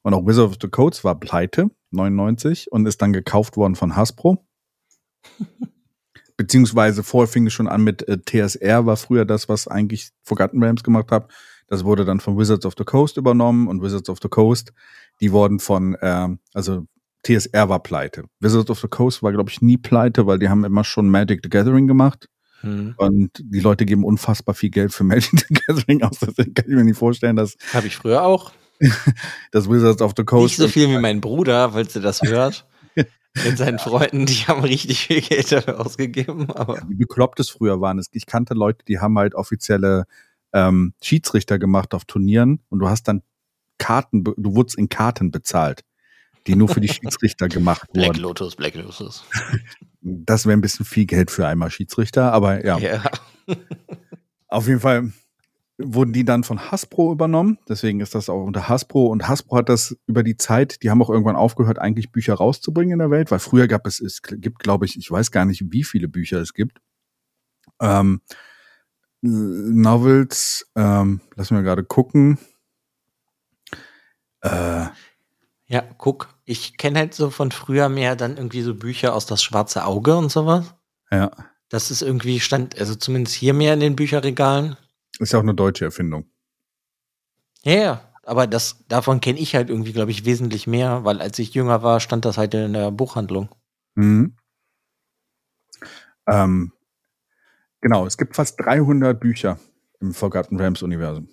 Und auch Wizards of the Coast war pleite, 99, und ist dann gekauft worden von Hasbro. beziehungsweise vorher fing es schon an mit äh, TSR, war früher das, was eigentlich Forgotten Realms gemacht hat. Das wurde dann von Wizards of the Coast übernommen und Wizards of the Coast, die wurden von, ähm, also TSR war pleite. Wizards of the Coast war, glaube ich, nie pleite, weil die haben immer schon Magic the Gathering gemacht. Hm. Und die Leute geben unfassbar viel Geld für Magic the Gathering aus. Das kann ich mir nicht vorstellen, dass. Habe ich früher auch. das Wizards of the Coast. Nicht so viel wie mein Bruder, falls ihr das hört mit seinen Freunden, die haben richtig viel Geld dafür ausgegeben. Aber wie bekloppt es früher waren. Ich kannte Leute, die haben halt offizielle ähm, Schiedsrichter gemacht auf Turnieren und du hast dann Karten, du wurdest in Karten bezahlt, die nur für die Schiedsrichter gemacht wurden. Black Lotus, Black Lotus. Das wäre ein bisschen viel Geld für einmal Schiedsrichter, aber ja. ja. Auf jeden Fall wurden die dann von Hasbro übernommen. Deswegen ist das auch unter Hasbro. Und Hasbro hat das über die Zeit, die haben auch irgendwann aufgehört, eigentlich Bücher rauszubringen in der Welt, weil früher gab es, es gibt, glaube ich, ich weiß gar nicht, wie viele Bücher es gibt. Ähm, Novels, ähm, lass mir gerade gucken. Äh, ja, guck, ich kenne halt so von früher mehr dann irgendwie so Bücher aus das schwarze Auge und sowas. Ja. Das ist irgendwie stand, also zumindest hier mehr in den Bücherregalen. Ist ja auch eine deutsche Erfindung. Ja, ja. Aber das, davon kenne ich halt irgendwie, glaube ich, wesentlich mehr, weil als ich jünger war, stand das halt in der Buchhandlung. Mhm. Ähm, genau, es gibt fast 300 Bücher im Forgotten Realms Universum.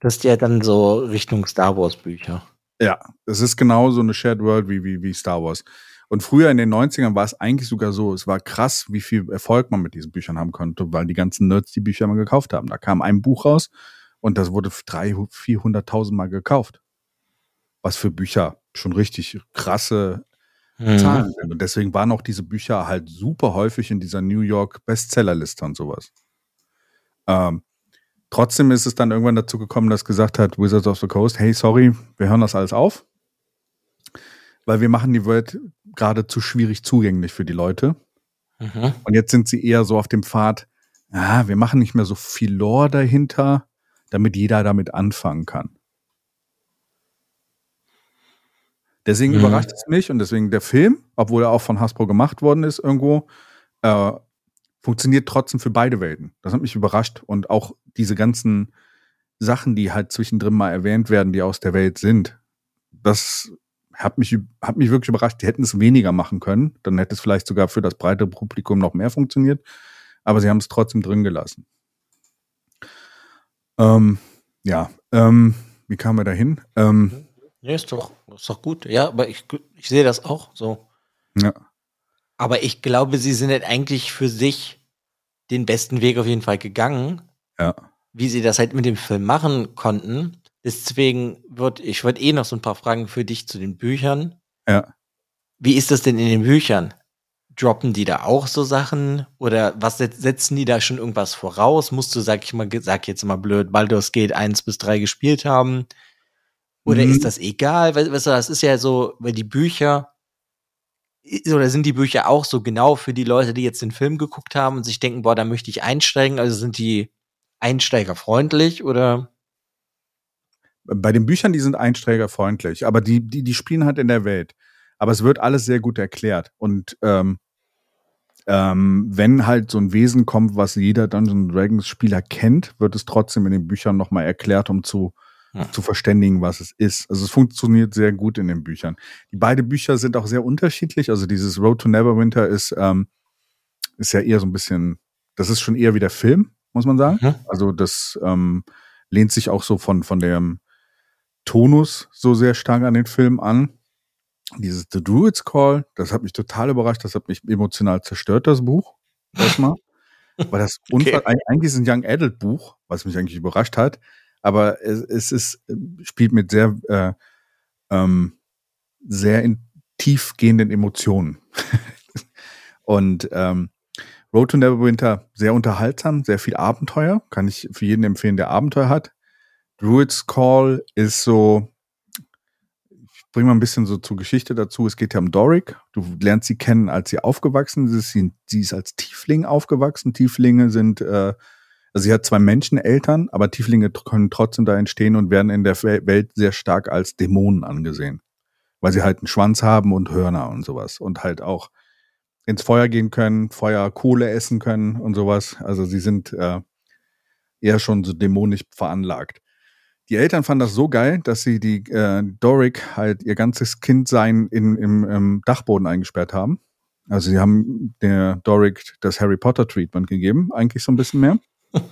Das ist ja dann so Richtung Star Wars Bücher. Ja, es ist genau so eine Shared World wie, wie, wie Star Wars. Und früher in den 90ern war es eigentlich sogar so, es war krass, wie viel Erfolg man mit diesen Büchern haben konnte, weil die ganzen Nerds die Bücher mal gekauft haben. Da kam ein Buch raus und das wurde 300.000, 400.000 Mal gekauft. Was für Bücher schon richtig krasse mhm. Zahlen sind. Und deswegen waren auch diese Bücher halt super häufig in dieser New York Bestsellerliste und sowas. Ähm, trotzdem ist es dann irgendwann dazu gekommen, dass gesagt hat, Wizards of the Coast, hey, sorry, wir hören das alles auf weil wir machen die Welt gerade zu schwierig zugänglich für die Leute. Mhm. Und jetzt sind sie eher so auf dem Pfad, ah, wir machen nicht mehr so viel Lore dahinter, damit jeder damit anfangen kann. Deswegen mhm. überrascht es mich und deswegen der Film, obwohl er auch von Hasbro gemacht worden ist irgendwo, äh, funktioniert trotzdem für beide Welten. Das hat mich überrascht und auch diese ganzen Sachen, die halt zwischendrin mal erwähnt werden, die aus der Welt sind. Das hat mich, hat mich wirklich überrascht. Die hätten es weniger machen können. Dann hätte es vielleicht sogar für das breite Publikum noch mehr funktioniert. Aber sie haben es trotzdem drin gelassen. Ähm, ja, ähm, wie kamen wir da hin? Ähm, ja, ist doch, ist doch gut. Ja, aber ich, ich sehe das auch so. Ja. Aber ich glaube, sie sind halt eigentlich für sich den besten Weg auf jeden Fall gegangen. Ja. Wie sie das halt mit dem Film machen konnten. Deswegen wird, ich würde eh noch so ein paar Fragen für dich zu den Büchern. Ja. Wie ist das denn in den Büchern? Droppen die da auch so Sachen? Oder was setzen die da schon irgendwas voraus? Musst du, sag ich mal, sag jetzt mal blöd, Baldur's Gate 1 bis 3 gespielt haben? Oder mhm. ist das egal? Weißt du, das ist ja so, weil die Bücher, oder sind die Bücher auch so genau für die Leute, die jetzt den Film geguckt haben und sich denken, boah, da möchte ich einsteigen? Also sind die einsteigerfreundlich oder? Bei den Büchern, die sind einsteigerfreundlich, aber die, die, die spielen halt in der Welt. Aber es wird alles sehr gut erklärt. Und ähm, ähm, wenn halt so ein Wesen kommt, was jeder Dungeons Dragons Spieler kennt, wird es trotzdem in den Büchern nochmal erklärt, um zu, ja. zu verständigen, was es ist. Also es funktioniert sehr gut in den Büchern. Die beiden Bücher sind auch sehr unterschiedlich. Also dieses Road to Neverwinter ist, ähm, ist ja eher so ein bisschen, das ist schon eher wie der Film, muss man sagen. Mhm. Also das ähm, lehnt sich auch so von, von dem Tonus so sehr stark an den Film an. Dieses The Druid's Call, das hat mich total überrascht, das hat mich emotional zerstört, das Buch. Erstmal. Weil das okay. eigentlich ist ein Young Adult Buch, was mich eigentlich überrascht hat. Aber es, es ist, spielt mit sehr, äh, ähm, sehr in tiefgehenden Emotionen. Und ähm, Road to Neverwinter sehr unterhaltsam, sehr viel Abenteuer. Kann ich für jeden empfehlen, der Abenteuer hat. Druid's Call ist so, ich bringe mal ein bisschen so zur Geschichte dazu. Es geht ja um Doric. Du lernst sie kennen, als sie aufgewachsen ist. Sie, sie ist als Tiefling aufgewachsen. Tieflinge sind, äh, also sie hat zwei Menscheneltern, aber Tieflinge können trotzdem da entstehen und werden in der Welt sehr stark als Dämonen angesehen. Weil sie halt einen Schwanz haben und Hörner und sowas. Und halt auch ins Feuer gehen können, Feuer, Kohle essen können und sowas. Also sie sind äh, eher schon so dämonisch veranlagt. Die Eltern fanden das so geil, dass sie die äh, Doric halt ihr ganzes Kindsein in, im, im Dachboden eingesperrt haben. Also sie haben der Doric das Harry Potter Treatment gegeben, eigentlich so ein bisschen mehr.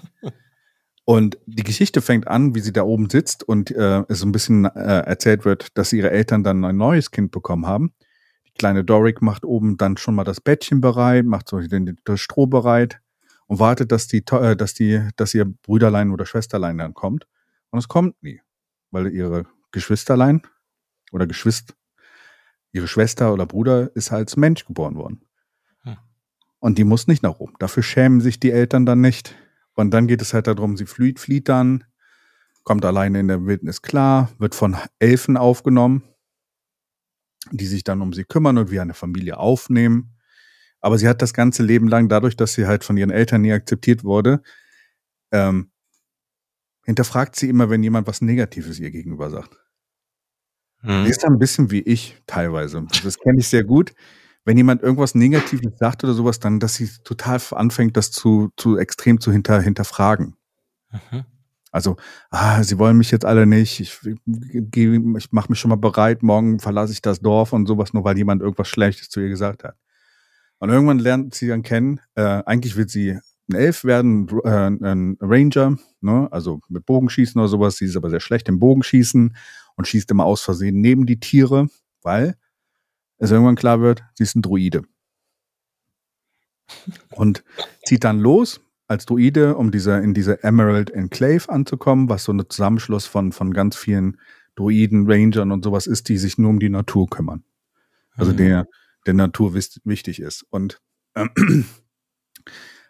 Und die Geschichte fängt an, wie sie da oben sitzt und äh, es so ein bisschen äh, erzählt wird, dass ihre Eltern dann ein neues Kind bekommen haben. Die kleine Doric macht oben dann schon mal das Bettchen bereit, macht so den, das Stroh bereit und wartet, dass die, äh, dass die, dass ihr Brüderlein oder Schwesterlein dann kommt. Und es kommt nie, weil ihre Geschwisterlein oder Geschwister, ihre Schwester oder Bruder ist als Mensch geboren worden. Hm. Und die muss nicht nach oben. Dafür schämen sich die Eltern dann nicht. Und dann geht es halt darum, sie flieht, flieht dann, kommt alleine in der Wildnis klar, wird von Elfen aufgenommen, die sich dann um sie kümmern und wie eine Familie aufnehmen. Aber sie hat das ganze Leben lang, dadurch, dass sie halt von ihren Eltern nie akzeptiert wurde, ähm, hinterfragt sie immer, wenn jemand was Negatives ihr gegenüber sagt. Hm. Ist ein bisschen wie ich teilweise. Das kenne ich sehr gut. Wenn jemand irgendwas Negatives sagt oder sowas, dann, dass sie total anfängt, das zu, zu extrem zu hinter, hinterfragen. Mhm. Also, ah, sie wollen mich jetzt alle nicht. Ich, ich, ich mache mich schon mal bereit. Morgen verlasse ich das Dorf und sowas, nur weil jemand irgendwas Schlechtes zu ihr gesagt hat. Und irgendwann lernt sie dann kennen. Äh, eigentlich will sie ein Elf werden, äh, ein Ranger, ne? also mit Bogenschießen oder sowas. Sie ist aber sehr schlecht im Bogenschießen und schießt immer aus Versehen neben die Tiere, weil es irgendwann klar wird, sie ist ein Druide. Und zieht dann los als Druide, um diese, in diese Emerald Enclave anzukommen, was so ein Zusammenschluss von, von ganz vielen Druiden, Rangern und sowas ist, die sich nur um die Natur kümmern. Also mhm. der, der Natur wichtig ist. Und äh,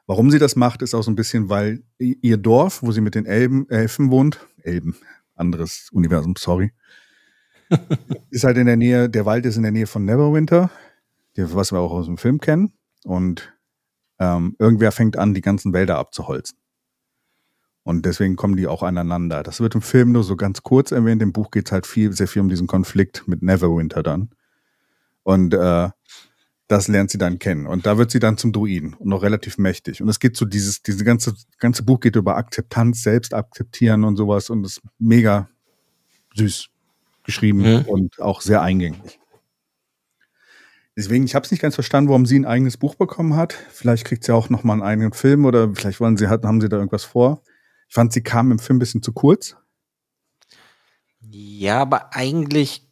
Warum sie das macht, ist auch so ein bisschen, weil ihr Dorf, wo sie mit den Elben, Elfen wohnt, Elben, anderes Universum, sorry, ist halt in der Nähe, der Wald ist in der Nähe von Neverwinter, was wir auch aus dem Film kennen. Und ähm, irgendwer fängt an, die ganzen Wälder abzuholzen. Und deswegen kommen die auch aneinander. Das wird im Film nur so ganz kurz erwähnt. Im Buch geht es halt viel, sehr viel um diesen Konflikt mit Neverwinter dann. Und äh, das lernt sie dann kennen. Und da wird sie dann zum Druiden und noch relativ mächtig. Und es geht so dieses, diese ganze, ganze Buch geht über Akzeptanz, selbst akzeptieren und sowas und ist mega süß geschrieben mhm. und auch sehr eingängig. Deswegen, ich habe es nicht ganz verstanden, warum sie ein eigenes Buch bekommen hat. Vielleicht kriegt sie auch noch mal einen eigenen Film oder vielleicht wollen sie haben sie da irgendwas vor. Ich fand, sie kam im Film ein bisschen zu kurz. Ja, aber eigentlich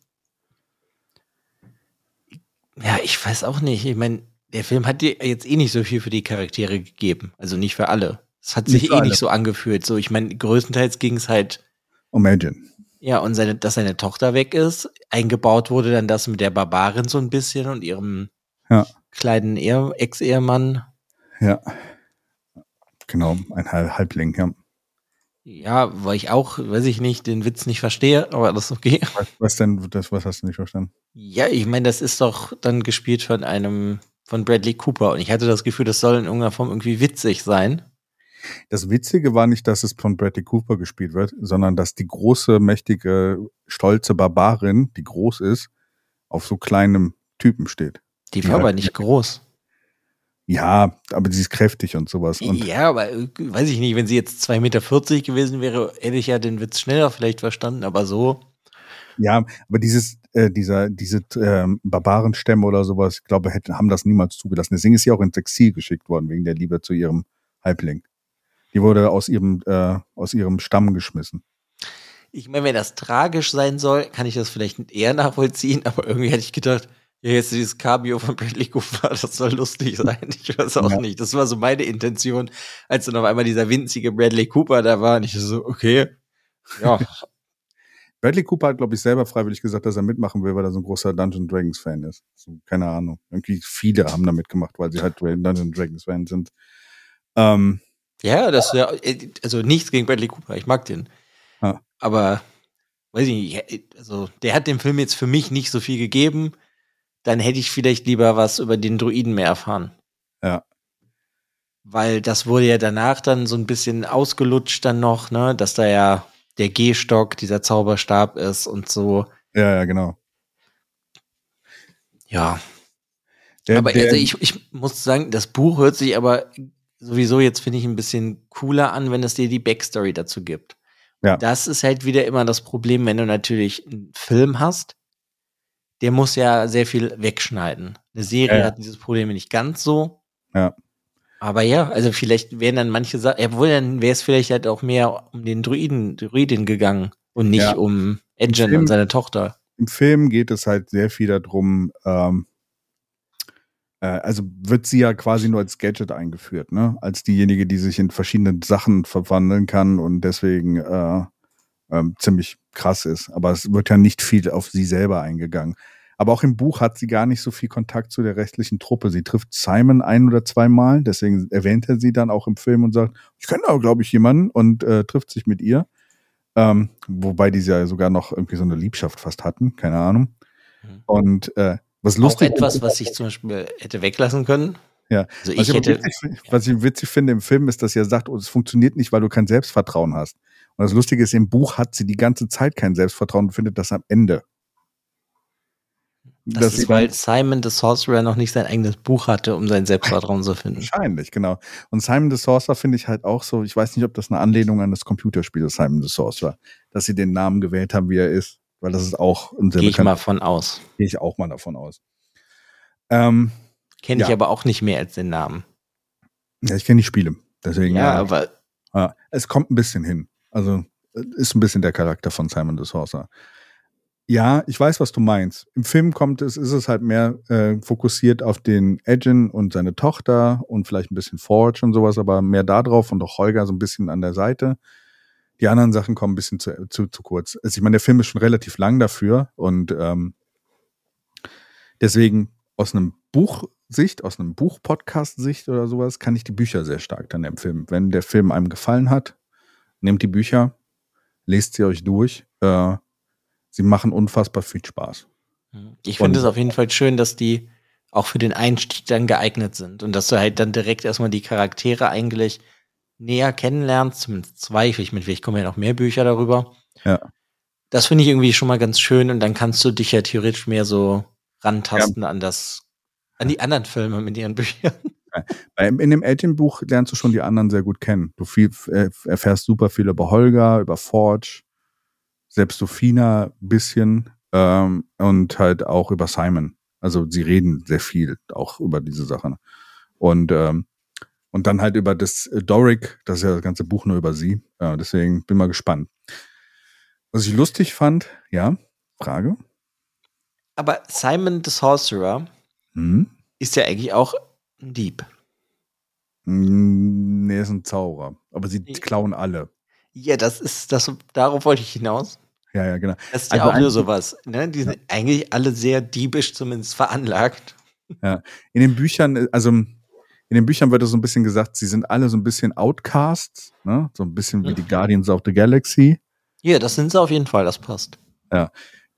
ja, ich weiß auch nicht. Ich meine, der Film hat dir jetzt eh nicht so viel für die Charaktere gegeben. Also nicht für alle. Es hat sich nicht eh alle. nicht so angefühlt. So, ich meine, größtenteils ging es halt um Agent. Ja, und seine, dass seine Tochter weg ist. Eingebaut wurde dann das mit der Barbarin so ein bisschen und ihrem ja. kleinen Ex-Ehemann. Ja. Genau, ein Halbling, ja. Ja, weil ich auch, weiß ich nicht, den Witz nicht verstehe, aber das ist okay. Was, was denn, das, was hast du nicht verstanden? Ja, ich meine, das ist doch dann gespielt von einem, von Bradley Cooper und ich hatte das Gefühl, das soll in irgendeiner Form irgendwie witzig sein. Das Witzige war nicht, dass es von Bradley Cooper gespielt wird, sondern dass die große, mächtige, stolze Barbarin, die groß ist, auf so kleinem Typen steht. Die war ja, aber nicht groß. Ja, aber sie ist kräftig und sowas. Und ja, aber äh, weiß ich nicht, wenn sie jetzt 2,40 Meter gewesen wäre, hätte ich ja den Witz schneller vielleicht verstanden, aber so. Ja, aber dieses, äh, dieser, diese äh, Barbarenstämme oder sowas, ich glaube, hätten, haben das niemals zugelassen. Deswegen ist sie auch ins Exil geschickt worden, wegen der Liebe zu ihrem Halbling. Die wurde aus ihrem, äh, aus ihrem Stamm geschmissen. ich meine, wenn das tragisch sein soll, kann ich das vielleicht eher nachvollziehen, aber irgendwie hätte ich gedacht, ja, jetzt dieses Cabio von Bradley Cooper, das soll lustig sein. Ich weiß auch ja. nicht. Das war so meine Intention, als dann auf einmal dieser winzige Bradley Cooper da war und ich so, okay, ja. Bradley Cooper hat, glaube ich, selber freiwillig gesagt, dass er mitmachen will, weil er so ein großer Dungeon Dragons Fan ist. So, keine Ahnung. Irgendwie viele haben da mitgemacht, weil sie halt Dungeon Dragons Fan sind. Ähm, ja, das ja, also nichts gegen Bradley Cooper. Ich mag den. Ja. Aber weiß ich nicht, also der hat dem Film jetzt für mich nicht so viel gegeben dann hätte ich vielleicht lieber was über den Druiden mehr erfahren. Ja. Weil das wurde ja danach dann so ein bisschen ausgelutscht dann noch, ne, dass da ja der Gehstock, dieser Zauberstab ist und so. Ja, ja, genau. Ja. Der, aber der, also ich, ich muss sagen, das Buch hört sich aber sowieso jetzt, finde ich, ein bisschen cooler an, wenn es dir die Backstory dazu gibt. Ja. Das ist halt wieder immer das Problem, wenn du natürlich einen Film hast, der muss ja sehr viel wegschneiden. Eine Serie ja. hat dieses Problem nicht ganz so. Ja. Aber ja, also vielleicht wären dann manche Sachen, obwohl dann wäre es vielleicht halt auch mehr um den Druiden, Druidin gegangen und nicht ja. um Engine und seine Tochter. Im Film geht es halt sehr viel darum, ähm, äh, also wird sie ja quasi nur als Gadget eingeführt, ne? Als diejenige, die sich in verschiedene Sachen verwandeln kann und deswegen äh, ähm, ziemlich krass ist. Aber es wird ja nicht viel auf sie selber eingegangen. Aber auch im Buch hat sie gar nicht so viel Kontakt zu der restlichen Truppe. Sie trifft Simon ein oder zweimal, deswegen erwähnt er sie dann auch im Film und sagt, ich kenne auch, glaube ich, jemanden und äh, trifft sich mit ihr. Ähm, wobei die ja sogar noch irgendwie so eine Liebschaft fast hatten, keine Ahnung. Mhm. Und äh, was lustig Auch etwas, was ich zum Beispiel hätte weglassen können. Ja, also was, ich hätte, witzig, was ich witzig finde im Film ist, dass er sagt, oh, es funktioniert nicht, weil du kein Selbstvertrauen hast. Und das Lustige ist, im Buch hat sie die ganze Zeit kein Selbstvertrauen und findet das am Ende. Das ist, weil Simon the Sorcerer noch nicht sein eigenes Buch hatte, um sein Selbstvertrauen zu finden. Wahrscheinlich, genau. Und Simon the Sorcerer finde ich halt auch so, ich weiß nicht, ob das eine Anlehnung an das Computerspiel ist, Simon the Sorcerer, dass sie den Namen gewählt haben, wie er ist, weil das ist auch ein sehr Gehe ich mal von aus. Gehe ich auch mal davon aus. Ähm, kenne ja. ich aber auch nicht mehr als den Namen. Ja, ich kenne die Spiele. Deswegen, ja, ja, aber. Ja, es kommt ein bisschen hin. Also äh, ist ein bisschen der Charakter von Simon de Sorcerer. Ja, ich weiß, was du meinst. Im Film kommt es, ist es halt mehr äh, fokussiert auf den Edgen und seine Tochter und vielleicht ein bisschen Forge und sowas, aber mehr da drauf und auch Holger so ein bisschen an der Seite. Die anderen Sachen kommen ein bisschen zu, zu, zu kurz. Also ich meine, der Film ist schon relativ lang dafür und ähm, deswegen aus einem Buchsicht, aus einem Buch-Podcast-Sicht oder sowas, kann ich die Bücher sehr stark dann empfehlen. Wenn der Film einem gefallen hat, nehmt die Bücher, lest sie euch durch. Äh, sie machen unfassbar viel Spaß. Ich finde es auf jeden Fall schön, dass die auch für den Einstieg dann geeignet sind und dass du halt dann direkt erstmal die Charaktere eigentlich näher kennenlernst, zumindest zweifle ich mit, vielleicht kommen ja noch mehr Bücher darüber. Ja. Das finde ich irgendwie schon mal ganz schön und dann kannst du dich ja theoretisch mehr so rantasten ja. an das, an die anderen Filme mit ihren Büchern. In dem Eltern-Buch lernst du schon die anderen sehr gut kennen. Du viel, äh, erfährst super viel über Holger, über Forge, selbst Sophina ein bisschen ähm, und halt auch über Simon. Also sie reden sehr viel auch über diese Sachen. Und ähm, und dann halt über das äh, Doric, das ist ja das ganze Buch nur über sie. Äh, deswegen bin mal gespannt. Was ich lustig fand, ja, Frage. Aber Simon the Sorcerer hm? ist ja eigentlich auch ein Dieb. Hm, nee, ist ein Zauberer. Aber sie klauen alle. Ja, das ist, das, darauf wollte ich hinaus. Ja, ja, genau. Das ist ja also auch nur sowas. Ne? Die sind ja. eigentlich alle sehr diebisch zumindest veranlagt. Ja, in den Büchern, also in den Büchern wird so ein bisschen gesagt, sie sind alle so ein bisschen Outcasts, ne? so ein bisschen wie mhm. die Guardians of the Galaxy. Ja, das sind sie auf jeden Fall, das passt. Ja,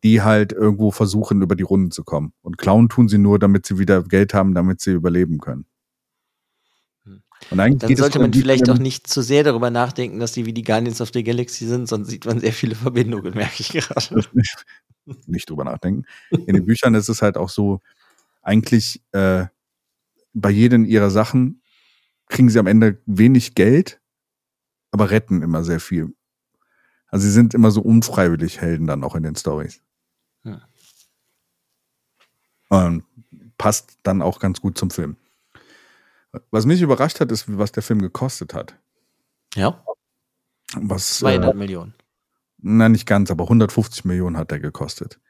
die halt irgendwo versuchen, über die Runden zu kommen. Und klauen tun sie nur, damit sie wieder Geld haben, damit sie überleben können. Hm. Und eigentlich Dann sollte man vielleicht auch nicht zu sehr darüber nachdenken, dass die wie die Guardians of the Galaxy sind, sonst sieht man sehr viele Verbindungen, merke ich gerade. Nicht, nicht drüber nachdenken. In den Büchern ist es halt auch so, eigentlich äh, bei jedem ihrer Sachen kriegen sie am Ende wenig Geld, aber retten immer sehr viel. Also sie sind immer so unfreiwillig Helden dann auch in den Stories. Und passt dann auch ganz gut zum Film. Was mich überrascht hat, ist, was der Film gekostet hat. Ja. Was, 200 äh, Millionen. Na, nicht ganz, aber 150 Millionen hat er gekostet.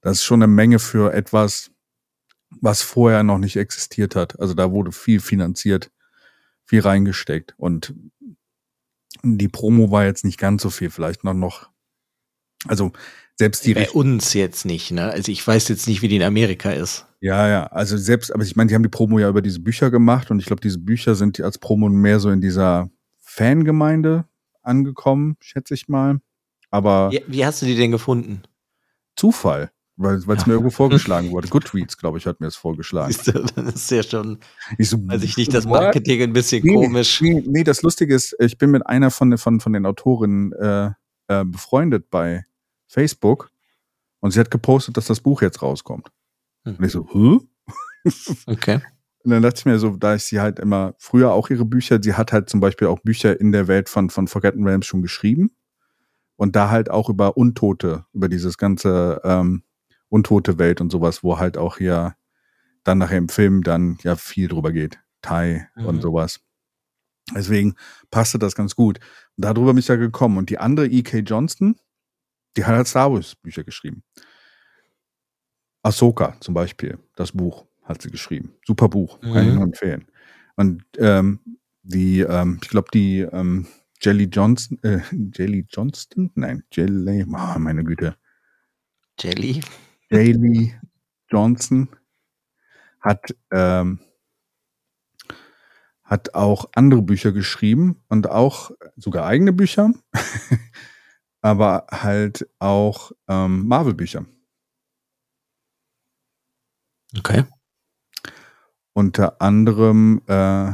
Das ist schon eine Menge für etwas, was vorher noch nicht existiert hat. Also da wurde viel finanziert, viel reingesteckt und die Promo war jetzt nicht ganz so viel, vielleicht noch noch. Also selbst die bei uns jetzt nicht, ne? Also ich weiß jetzt nicht, wie die in Amerika ist. Ja, ja, also selbst, aber ich meine, die haben die Promo ja über diese Bücher gemacht und ich glaube, diese Bücher sind als Promo mehr so in dieser Fangemeinde angekommen, schätze ich mal. Aber wie, wie hast du die denn gefunden? Zufall weil es mir irgendwo vorgeschlagen wurde. Goodreads, glaube ich, hat mir das vorgeschlagen. Siehst du, das ist ja schon, ich so, weiß ich nicht, das Marketing ein bisschen nee, komisch. Nee, nee, das Lustige ist, ich bin mit einer von, von, von den Autorinnen äh, äh, befreundet bei Facebook und sie hat gepostet, dass das Buch jetzt rauskommt. Hm. Und ich so, Hä? Okay. Und dann dachte ich mir so, da ich sie halt immer früher auch ihre Bücher, sie hat halt zum Beispiel auch Bücher in der Welt von, von Forgotten Realms schon geschrieben und da halt auch über Untote, über dieses ganze ähm, Untote Welt und sowas, wo halt auch hier dann nachher im Film dann ja viel drüber geht. Thai mhm. und sowas. Deswegen passte das ganz gut. Und darüber bin ich ja gekommen. Und die andere E.K. Johnston, die hat halt Star Wars Bücher geschrieben. Ahsoka zum Beispiel, das Buch hat sie geschrieben. Super Buch, kann ich mhm. nur empfehlen. Und ähm, die, ähm, ich glaube, die ähm, Jelly Johnston, äh, Jelly Johnston? Nein, Jelly, oh, meine Güte. Jelly? Daly Johnson hat, ähm, hat auch andere Bücher geschrieben und auch sogar eigene Bücher, aber halt auch ähm, Marvel-Bücher. Okay. Unter anderem äh,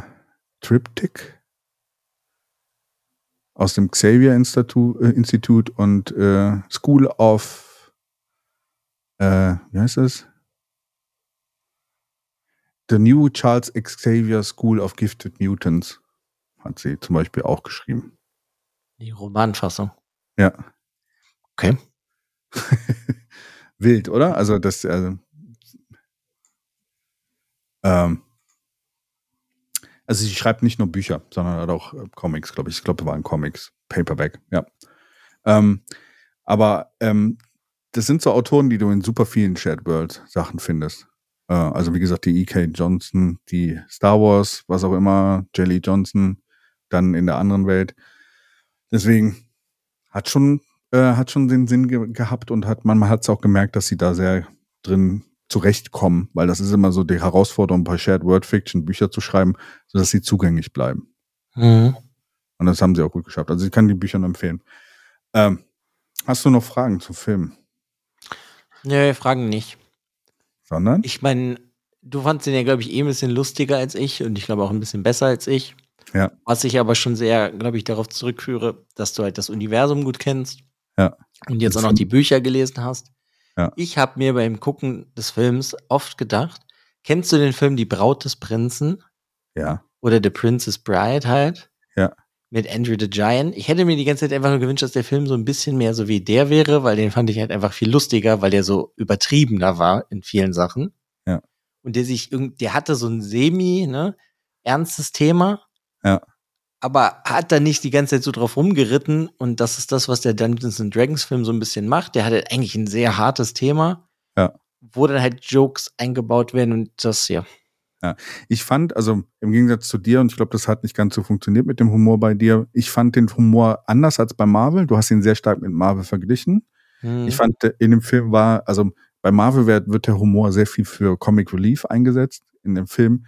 Triptych aus dem Xavier Institut, äh, Institut und äh, School of äh, wie heißt es? The New Charles Xavier School of Gifted Mutants hat sie zum Beispiel auch geschrieben. Die Romanfassung. Ja. Okay. Wild, oder? Also das, also, ähm, also sie schreibt nicht nur Bücher, sondern hat auch äh, Comics, glaube ich. Ich glaube, waren Comics, Paperback, ja. Ähm, aber ähm, das sind so Autoren, die du in super vielen Shared World Sachen findest. Äh, also wie gesagt, die E.K. Johnson, die Star Wars, was auch immer, Jelly Johnson, dann in der anderen Welt. Deswegen hat schon, äh, hat schon den Sinn ge gehabt und hat, man, man hat es auch gemerkt, dass sie da sehr drin zurechtkommen, weil das ist immer so die Herausforderung, bei Shared World Fiction Bücher zu schreiben, sodass sie zugänglich bleiben. Mhm. Und das haben sie auch gut geschafft. Also ich kann die Bücher nur empfehlen. Ähm, hast du noch Fragen zum Film? Nö, Fragen nicht. Sondern? Ich meine, du fandst den ja, glaube ich, eh ein bisschen lustiger als ich und ich glaube auch ein bisschen besser als ich. Ja. Was ich aber schon sehr, glaube ich, darauf zurückführe, dass du halt das Universum gut kennst. Ja. Und jetzt auch noch die Bücher gelesen hast. Ja. Ich habe mir beim Gucken des Films oft gedacht, kennst du den Film Die Braut des Prinzen? Ja. Oder The Princess Bride halt? Ja mit Andrew the Giant. Ich hätte mir die ganze Zeit einfach nur gewünscht, dass der Film so ein bisschen mehr so wie der wäre, weil den fand ich halt einfach viel lustiger, weil der so übertriebener war in vielen Sachen. Ja. Und der sich irgendwie, der hatte so ein semi, ne, ernstes Thema. Ja. Aber hat da nicht die ganze Zeit so drauf rumgeritten und das ist das, was der Dungeons and Dragons Film so ein bisschen macht. Der hatte eigentlich ein sehr hartes Thema. Ja. Wo dann halt Jokes eingebaut werden und das, ja. Ja, ich fand, also im Gegensatz zu dir, und ich glaube, das hat nicht ganz so funktioniert mit dem Humor bei dir, ich fand den Humor anders als bei Marvel. Du hast ihn sehr stark mit Marvel verglichen. Hm. Ich fand, in dem Film war, also bei Marvel wird, wird der Humor sehr viel für Comic Relief eingesetzt. In dem Film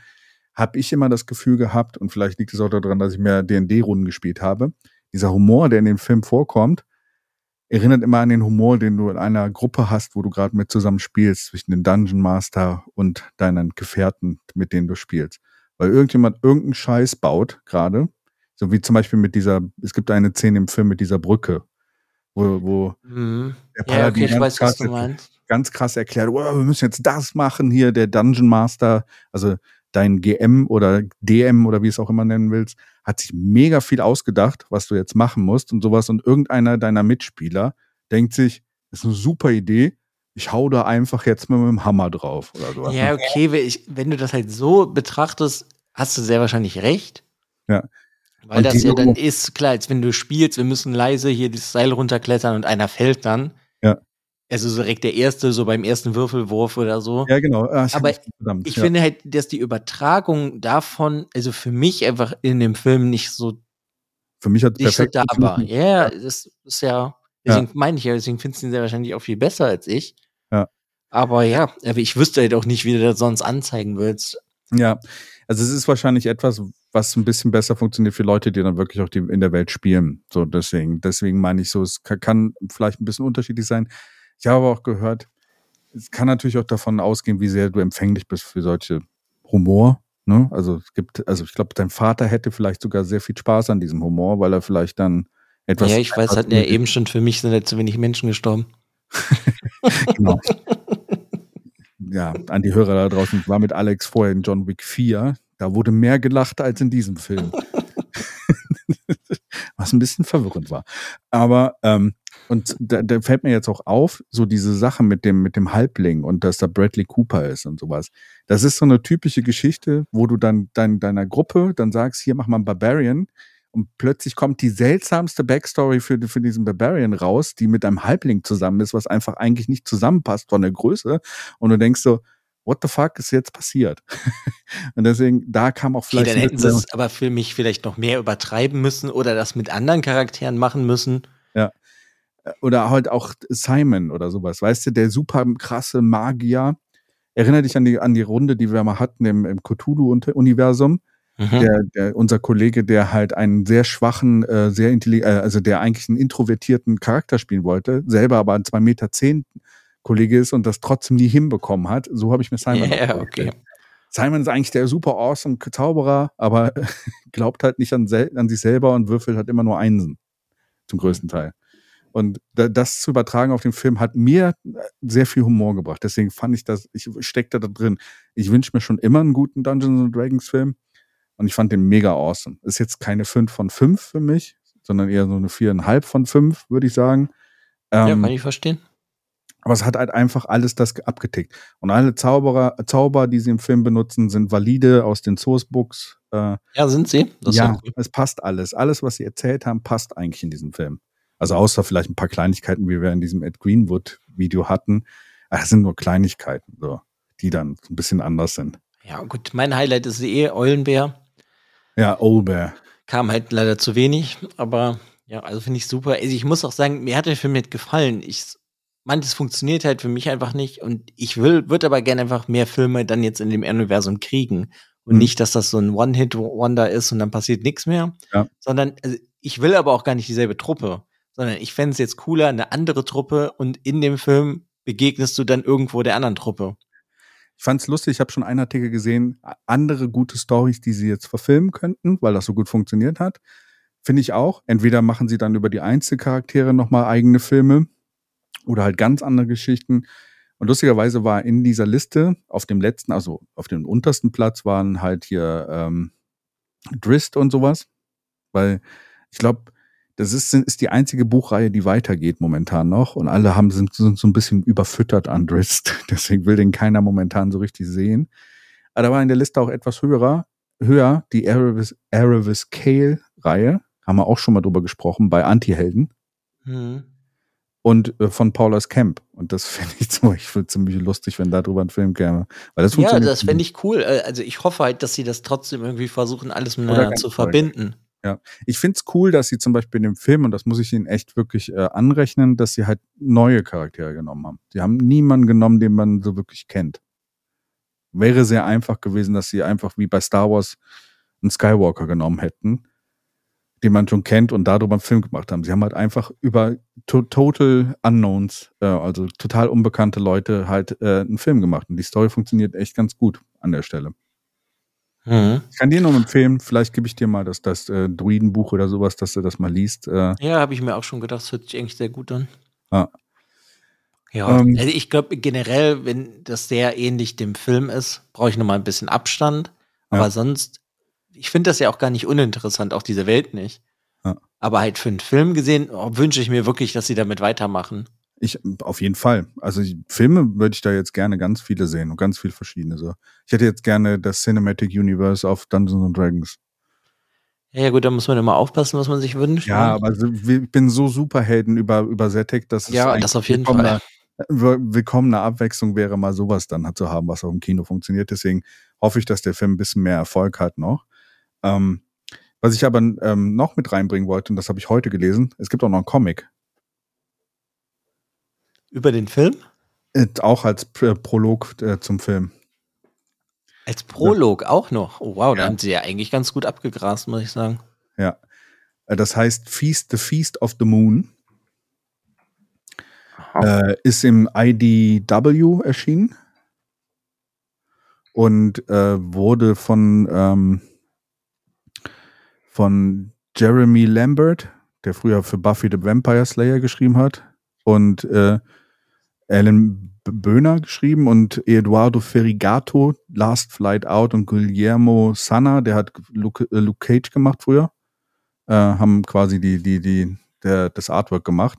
habe ich immer das Gefühl gehabt, und vielleicht liegt es auch daran, dass ich mehr D&D-Runden gespielt habe, dieser Humor, der in dem Film vorkommt, erinnert immer an den Humor, den du in einer Gruppe hast, wo du gerade mit zusammen spielst, zwischen dem Dungeon Master und deinen Gefährten, mit denen du spielst. Weil irgendjemand irgendeinen Scheiß baut gerade, so wie zum Beispiel mit dieser, es gibt eine Szene im Film mit dieser Brücke, wo, wo mhm. der Paladin ja, okay, ganz, weiß, krass, ganz krass erklärt, oh, wir müssen jetzt das machen hier, der Dungeon Master, also dein GM oder DM oder wie es auch immer nennen willst, hat sich mega viel ausgedacht, was du jetzt machen musst und sowas. Und irgendeiner deiner Mitspieler denkt sich, das ist eine super Idee, ich hau da einfach jetzt mal mit dem Hammer drauf oder sowas. Ja, okay, wenn, ich, wenn du das halt so betrachtest, hast du sehr wahrscheinlich recht. Ja. Weil und das ja dann ist, klar, als wenn du spielst, wir müssen leise hier das Seil runterklettern und einer fällt dann. Also so direkt der erste, so beim ersten Würfelwurf oder so. Ja, genau. Ach, Aber verdammt, ich ja. finde halt, dass die Übertragung davon, also für mich einfach in dem Film nicht so. Für mich hat nicht perfekt so da war. Ja, das ist ja, deswegen ja. meine ich ja, deswegen findest du ihn sehr wahrscheinlich auch viel besser als ich. Ja. Aber ja, aber ich wüsste halt auch nicht, wie du das sonst anzeigen willst. Ja, also es ist wahrscheinlich etwas, was ein bisschen besser funktioniert für Leute, die dann wirklich auch die in der Welt spielen. So deswegen, deswegen meine ich so, es kann vielleicht ein bisschen unterschiedlich sein. Ich habe auch gehört, es kann natürlich auch davon ausgehen, wie sehr du empfänglich bist für solche Humor. Ne? Also es gibt, also ich glaube, dein Vater hätte vielleicht sogar sehr viel Spaß an diesem Humor, weil er vielleicht dann etwas. Ja, ich weiß, hat ja eben schon für mich sind halt zu wenig Menschen gestorben. genau. ja, an die Hörer da draußen, ich war mit Alex vorher in John Wick 4. Da wurde mehr gelacht als in diesem Film. Was ein bisschen verwirrend war. Aber, ähm, und da, da fällt mir jetzt auch auf, so diese Sache mit dem, mit dem Halbling und dass da Bradley Cooper ist und sowas. Das ist so eine typische Geschichte, wo du dann dein, deiner Gruppe dann sagst, hier mach mal einen Barbarian und plötzlich kommt die seltsamste Backstory für, für diesen Barbarian raus, die mit einem Halbling zusammen ist, was einfach eigentlich nicht zusammenpasst von der Größe. Und du denkst so, what the fuck ist jetzt passiert? und deswegen, da kam auch vielleicht. Okay, dann hätten sie es aber für mich vielleicht noch mehr übertreiben müssen oder das mit anderen Charakteren machen müssen. Ja. Oder halt auch Simon oder sowas, weißt du, der super krasse Magier. Erinnere dich an die, an die Runde, die wir mal hatten im, im Cthulhu-Universum Mhm. Der, der, unser Kollege, der halt einen sehr schwachen, äh, sehr intelligent, äh, also der eigentlich einen introvertierten Charakter spielen wollte, selber aber ein zwei Meter zehn Kollege ist und das trotzdem nie hinbekommen hat. So habe ich mir Simon yeah, okay. Simon ist eigentlich der super awesome Zauberer, aber glaubt halt nicht an, an, sich selber und würfelt halt immer nur Einsen. Zum größten Teil. Und das zu übertragen auf den Film hat mir sehr viel Humor gebracht. Deswegen fand ich das, ich steckte da drin. Ich wünsche mir schon immer einen guten Dungeons Dragons Film. Und ich fand den mega awesome. Ist jetzt keine 5 von 5 für mich, sondern eher so eine 4,5 von 5, würde ich sagen. Ähm, ja, kann ich verstehen. Aber es hat halt einfach alles das abgetickt. Und alle Zauberer, Zauber, die sie im Film benutzen, sind valide aus den Sourcebooks. Äh, ja, sind sie? Das ja, es passt alles. Alles, was sie erzählt haben, passt eigentlich in diesem Film. Also außer vielleicht ein paar Kleinigkeiten, wie wir in diesem Ed Greenwood-Video hatten. Das sind nur Kleinigkeiten, so, die dann ein bisschen anders sind. Ja, gut, mein Highlight ist eh Eulenbär. Ja, Olber. Kam halt leider zu wenig, aber ja, also finde ich super. Also ich muss auch sagen, mir hat der Film nicht gefallen. Ich manches funktioniert halt für mich einfach nicht und ich will, würde aber gerne einfach mehr Filme dann jetzt in dem Universum kriegen und mhm. nicht, dass das so ein One-Hit-Wonder ist und dann passiert nichts mehr, ja. sondern also ich will aber auch gar nicht dieselbe Truppe, sondern ich fände es jetzt cooler, eine andere Truppe und in dem Film begegnest du dann irgendwo der anderen Truppe. Ich fand es lustig, ich habe schon einen Artikel gesehen, andere gute Stories, die sie jetzt verfilmen könnten, weil das so gut funktioniert hat. Finde ich auch. Entweder machen sie dann über die Einzelcharaktere nochmal eigene Filme oder halt ganz andere Geschichten. Und lustigerweise war in dieser Liste auf dem letzten, also auf dem untersten Platz waren halt hier ähm, Drist und sowas. Weil ich glaube, das ist, ist die einzige Buchreihe, die weitergeht momentan noch. Und alle haben, sind, sind so ein bisschen überfüttert an Drist. Deswegen will den keiner momentan so richtig sehen. Aber da war in der Liste auch etwas höher, höher die Erevis, Erevis Kale Reihe. Haben wir auch schon mal drüber gesprochen, bei Anti-Helden. Mhm. Und äh, von Paula's Camp. Und das finde ich zum Beispiel ziemlich lustig, wenn da drüber ein Film käme. Weil das ja, das fände ich cool. Äh, also ich hoffe halt, dass sie das trotzdem irgendwie versuchen, alles miteinander zu verbinden. Ja, ich find's cool, dass sie zum Beispiel in dem Film, und das muss ich ihnen echt wirklich äh, anrechnen, dass sie halt neue Charaktere genommen haben. Sie haben niemanden genommen, den man so wirklich kennt. Wäre sehr einfach gewesen, dass sie einfach wie bei Star Wars einen Skywalker genommen hätten, den man schon kennt und darüber einen Film gemacht haben. Sie haben halt einfach über to Total Unknowns, äh, also total unbekannte Leute, halt äh, einen Film gemacht. Und die Story funktioniert echt ganz gut an der Stelle. Mhm. Ich kann dir noch empfehlen, vielleicht gebe ich dir mal das, das äh, Druidenbuch oder sowas, dass du das mal liest. Äh. Ja, habe ich mir auch schon gedacht, das hört sich eigentlich sehr gut an. Ah. Ja, ähm, also ich glaube generell, wenn das sehr ähnlich dem Film ist, brauche ich noch mal ein bisschen Abstand. Aber ja. sonst, ich finde das ja auch gar nicht uninteressant, auch diese Welt nicht. Ja. Aber halt für einen Film gesehen, oh, wünsche ich mir wirklich, dass sie damit weitermachen. Ich, auf jeden Fall. Also Filme würde ich da jetzt gerne ganz viele sehen und ganz viele verschiedene. So. Ich hätte jetzt gerne das Cinematic Universe auf Dungeons and Dragons. Ja, gut, da muss man immer aufpassen, was man sich wünscht. Ja, ne? aber ich bin so Superhelden über, übersättigt, dass ja, es das auf jeden Fall. willkommene Abwechslung wäre, mal sowas dann zu haben, was auch im Kino funktioniert. Deswegen hoffe ich, dass der Film ein bisschen mehr Erfolg hat noch. Ähm, was ich aber ähm, noch mit reinbringen wollte, und das habe ich heute gelesen, es gibt auch noch einen Comic. Über den Film? Äh, auch als P Prolog äh, zum Film. Als Prolog ja. auch noch. Oh, wow, ja. da haben sie ja eigentlich ganz gut abgegrast, muss ich sagen. Ja. Äh, das heißt Feast, The Feast of the Moon. Äh, ist im IDW erschienen und äh, wurde von, ähm, von Jeremy Lambert, der früher für Buffy the Vampire Slayer geschrieben hat, und äh, Alan Böhner geschrieben und Eduardo Ferrigato, Last Flight Out und Guillermo Sanna, der hat Luke, äh, Luke Cage gemacht früher, äh, haben quasi die, die, die, der, das Artwork gemacht.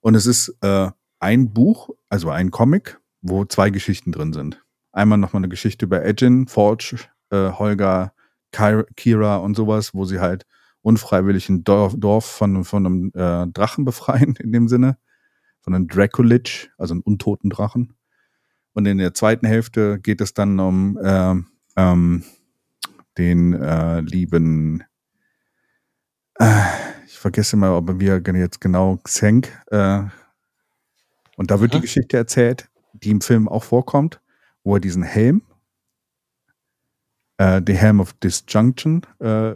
Und es ist äh, ein Buch, also ein Comic, wo zwei Geschichten drin sind. Einmal nochmal eine Geschichte über Edgin, Forge, äh, Holger, Kira und sowas, wo sie halt unfreiwillig ein Dorf, Dorf von, von einem äh, Drachen befreien, in dem Sinne von einem Draculich, also einem untoten Drachen. Und in der zweiten Hälfte geht es dann um äh, ähm, den äh, lieben, äh, ich vergesse mal, ob wir jetzt genau Xenk, äh, und da wird mhm. die Geschichte erzählt, die im Film auch vorkommt, wo er diesen Helm, äh, den Helm of Disjunction, äh,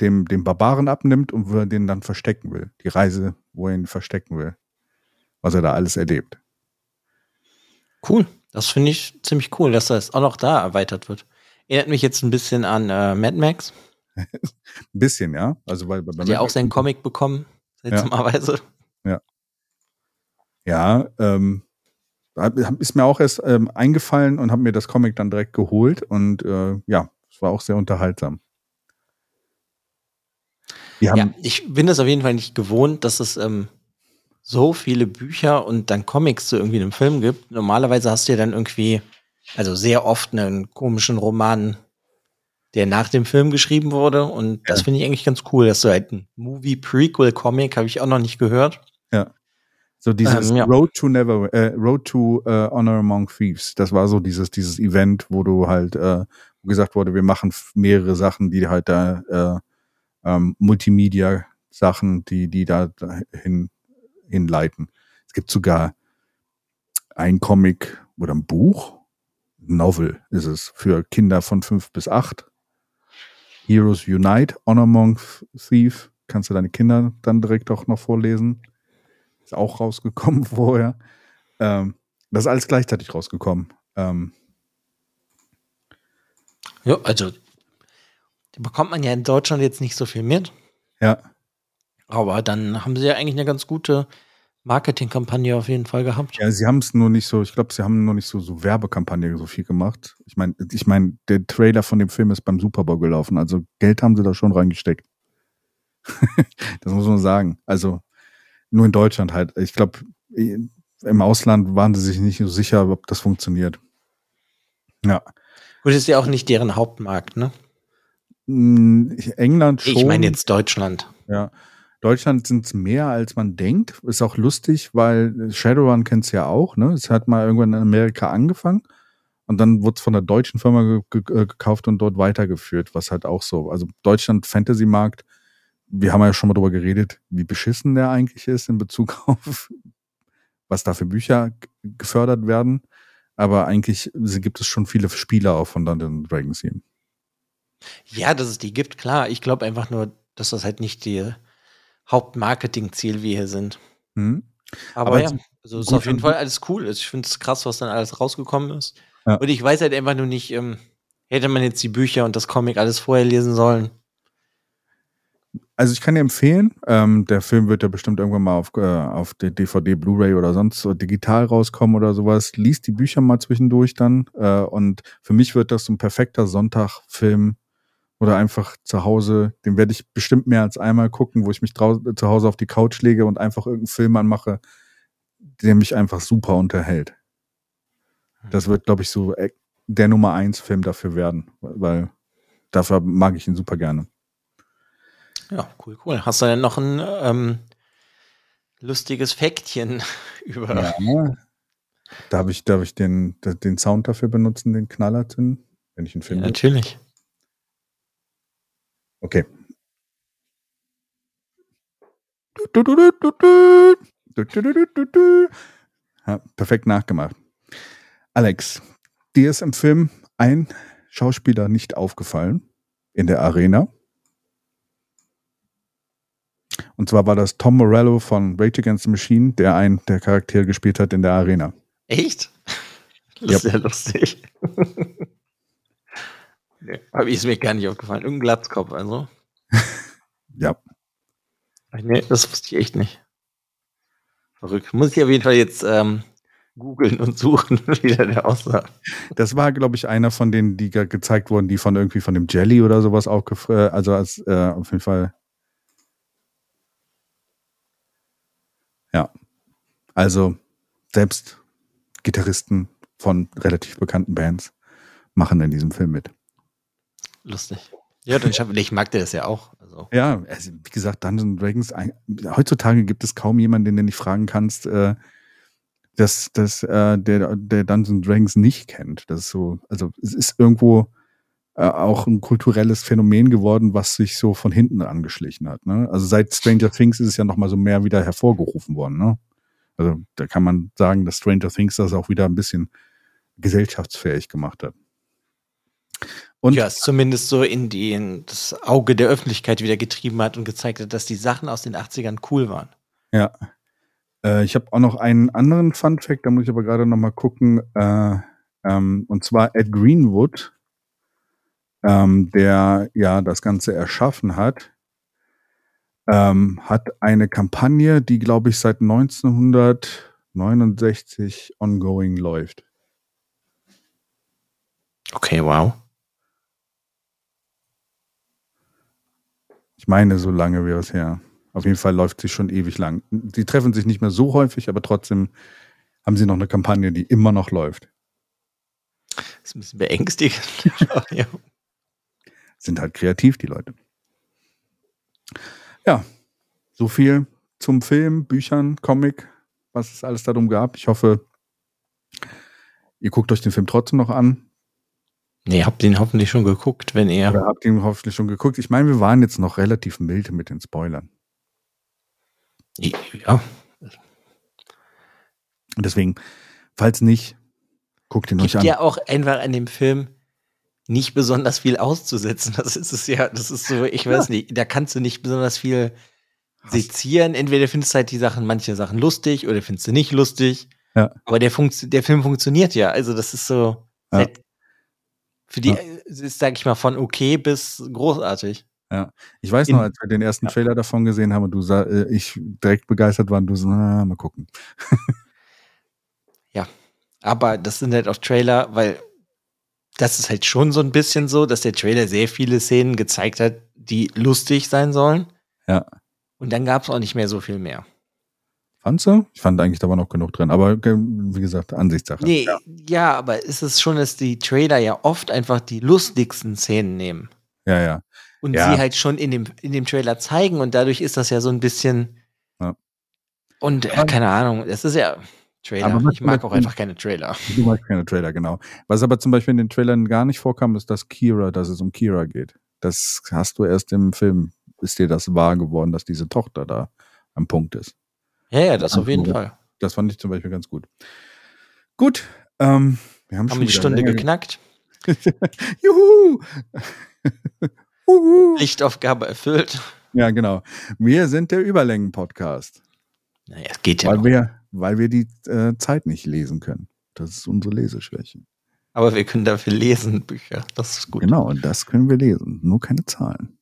dem, dem Barbaren abnimmt und wo er den dann verstecken will. Die Reise, wo er ihn verstecken will was er da alles erlebt. Cool. Das finde ich ziemlich cool, dass das auch noch da erweitert wird. Erinnert mich jetzt ein bisschen an äh, Mad Max. ein bisschen, ja. Also weil, bei Hat ja auch seinen Comic bekommen, seltsamerweise. Ja. Ja, ja ähm, ist mir auch erst ähm, eingefallen und habe mir das Comic dann direkt geholt und äh, ja, es war auch sehr unterhaltsam. ja, ich bin es auf jeden Fall nicht gewohnt, dass es ähm, so viele Bücher und dann Comics zu irgendwie einem Film gibt. Normalerweise hast du ja dann irgendwie, also sehr oft einen komischen Roman, der nach dem Film geschrieben wurde. Und das finde ich eigentlich ganz cool, dass du halt ein Movie-Prequel-Comic habe ich auch noch nicht gehört. Ja. So dieses ähm, ja. Road to Never, äh, Road to äh, Honor Among Thieves. Das war so dieses, dieses Event, wo du halt, äh, wo gesagt wurde, wir machen mehrere Sachen, die halt da, äh, ähm, Multimedia-Sachen, die, die da hin hinleiten. Es gibt sogar ein Comic oder ein Buch, Novel ist es, für Kinder von fünf bis acht. Heroes Unite, Honor Monk Thief. Kannst du deine Kinder dann direkt auch noch vorlesen. Ist auch rausgekommen vorher. Ähm, das ist alles gleichzeitig rausgekommen. Ähm, ja, also die bekommt man ja in Deutschland jetzt nicht so viel mit. Ja. Aber dann haben sie ja eigentlich eine ganz gute Marketingkampagne auf jeden Fall gehabt. Ja, sie haben es nur nicht so, ich glaube, sie haben nur nicht so, so Werbekampagne so viel gemacht. Ich meine, ich meine, der Trailer von dem Film ist beim Super Bowl gelaufen, also Geld haben sie da schon reingesteckt. das muss man sagen. Also nur in Deutschland halt. Ich glaube, im Ausland waren sie sich nicht so sicher, ob das funktioniert. Ja. Gut, ist ja auch nicht deren Hauptmarkt, ne? Hm, England schon. Ich meine jetzt Deutschland. Ja. Deutschland sind es mehr, als man denkt. Ist auch lustig, weil Shadowrun kennt es ja auch. Ne? Es hat mal irgendwann in Amerika angefangen und dann wurde es von der deutschen Firma ge ge äh, gekauft und dort weitergeführt, was halt auch so. Also Deutschland Fantasy-Markt, wir haben ja schon mal darüber geredet, wie beschissen der eigentlich ist in Bezug auf, was da für Bücher gefördert werden. Aber eigentlich gibt es schon viele Spieler auch von Dungeons Dragons hier. Ja, dass es die gibt, klar. Ich glaube einfach nur, dass das halt nicht die Hauptmarketing-Ziel wir hier sind. Hm. Aber, Aber, ja, also ist auf jeden Fall alles cool. Also ich finde es krass, was dann alles rausgekommen ist. Ja. Und ich weiß halt einfach nur nicht, ähm, hätte man jetzt die Bücher und das Comic alles vorher lesen sollen. Also ich kann dir empfehlen, ähm, der Film wird ja bestimmt irgendwann mal auf, äh, auf DVD, Blu-ray oder sonst so digital rauskommen oder sowas. Lies die Bücher mal zwischendurch dann. Äh, und für mich wird das so ein perfekter Sonntagfilm oder einfach zu Hause, den werde ich bestimmt mehr als einmal gucken, wo ich mich zu Hause auf die Couch lege und einfach irgendeinen Film anmache, der mich einfach super unterhält. Das wird, glaube ich, so äh, der Nummer eins Film dafür werden, weil dafür mag ich ihn super gerne. Ja, cool, cool. Hast du denn noch ein ähm, lustiges Fäktchen über. Ja. Darf ich, darf ich den, den Sound dafür benutzen, den Knaller zünden, wenn ich ihn finde? Ja, natürlich. Okay. Ja, perfekt nachgemacht. Alex, dir ist im Film ein Schauspieler nicht aufgefallen in der Arena. Und zwar war das Tom Morello von Rage Against the Machine, der einen der Charaktere gespielt hat in der Arena. Echt? Das ist ja lustig. Nee, aber ist mir gar nicht aufgefallen. Irgendein Glatzkopf, also. ja. Nee, das wusste ich echt nicht. Verrückt. Muss ich auf jeden Fall jetzt ähm, googeln und suchen, wie der aussah. Das war, glaube ich, einer von denen, die gezeigt wurden, die von irgendwie von dem Jelly oder sowas aufgefallen, äh, also als äh, auf jeden Fall Ja. Also selbst Gitarristen von relativ bekannten Bands machen in diesem Film mit. Lustig. Ja, dann ich mag der das ja auch. Also. Ja, also, wie gesagt, Dungeons Dragons, heutzutage gibt es kaum jemanden, den du nicht fragen kannst, äh, dass, dass äh, der, der Dungeons Dragons nicht kennt. Das ist so, also es ist irgendwo äh, auch ein kulturelles Phänomen geworden, was sich so von hinten angeschlichen hat. Ne? Also seit Stranger Things ist es ja nochmal so mehr wieder hervorgerufen worden. Ne? Also da kann man sagen, dass Stranger Things das auch wieder ein bisschen gesellschaftsfähig gemacht hat. Und ja, es zumindest so in, die, in das Auge der Öffentlichkeit wieder getrieben hat und gezeigt hat, dass die Sachen aus den 80ern cool waren. Ja. Äh, ich habe auch noch einen anderen Fun Fact, da muss ich aber gerade noch mal gucken. Äh, ähm, und zwar Ed Greenwood ähm, der ja das Ganze erschaffen hat, ähm, hat eine Kampagne, die, glaube ich, seit 1969 ongoing läuft. Okay, wow. Ich meine, so lange wäre es her. Auf jeden Fall läuft sie schon ewig lang. Sie treffen sich nicht mehr so häufig, aber trotzdem haben sie noch eine Kampagne, die immer noch läuft. Das ist ein bisschen beängstigend. ja sind halt kreativ, die Leute. Ja, so viel zum Film, Büchern, Comic, was es alles darum gab. Ich hoffe, ihr guckt euch den Film trotzdem noch an. Nee, habt ihn hoffentlich schon geguckt, wenn ihr. Oder habt ihn hoffentlich schon geguckt. Ich meine, wir waren jetzt noch relativ milde mit den Spoilern. Ja. Deswegen, falls nicht, guckt ihn Gibt euch an. ja auch einfach an dem Film nicht besonders viel auszusetzen. Das ist es ja, das ist so, ich weiß ja. nicht, da kannst du nicht besonders viel sezieren. Entweder findest du halt die Sachen, manche Sachen lustig oder findest du nicht lustig. Ja. Aber der, Funkt, der Film funktioniert ja. Also das ist so, ja. Für die ja. ist, sag ich mal, von okay bis großartig. Ja, ich weiß noch, als wir den ersten Trailer davon gesehen haben und du sah, äh, ich direkt begeistert war und du so, na, mal gucken. ja, aber das sind halt auch Trailer, weil das ist halt schon so ein bisschen so, dass der Trailer sehr viele Szenen gezeigt hat, die lustig sein sollen. Ja. Und dann gab es auch nicht mehr so viel mehr. Fandst du? Ich fand eigentlich, da war noch genug drin. Aber wie gesagt, Ansichtssache. Nee, ja. ja, aber ist es schon, dass die Trailer ja oft einfach die lustigsten Szenen nehmen. Ja, ja. Und ja. sie halt schon in dem, in dem Trailer zeigen und dadurch ist das ja so ein bisschen. Ja. Und äh, keine Ahnung, es ist ja. Trailer. ich mag auch einfach keine Trailer. Du magst keine Trailer, genau. Was aber zum Beispiel in den Trailern gar nicht vorkam, ist, dass Kira, dass es um Kira geht. Das hast du erst im Film, ist dir das wahr geworden, dass diese Tochter da am Punkt ist. Ja, ja, das auf jeden Fall. Das fand ich zum Beispiel ganz gut. Gut, ähm, wir haben, haben schon die Stunde geknackt. Juhu! Lichtaufgabe erfüllt. Ja, genau. Wir sind der Überlängen-Podcast. Naja, es geht ja. Weil noch. wir weil wir die äh, Zeit nicht lesen können. Das ist unsere Leseschwäche. Aber wir können dafür lesen, Bücher. Das ist gut. Genau, das können wir lesen. Nur keine Zahlen.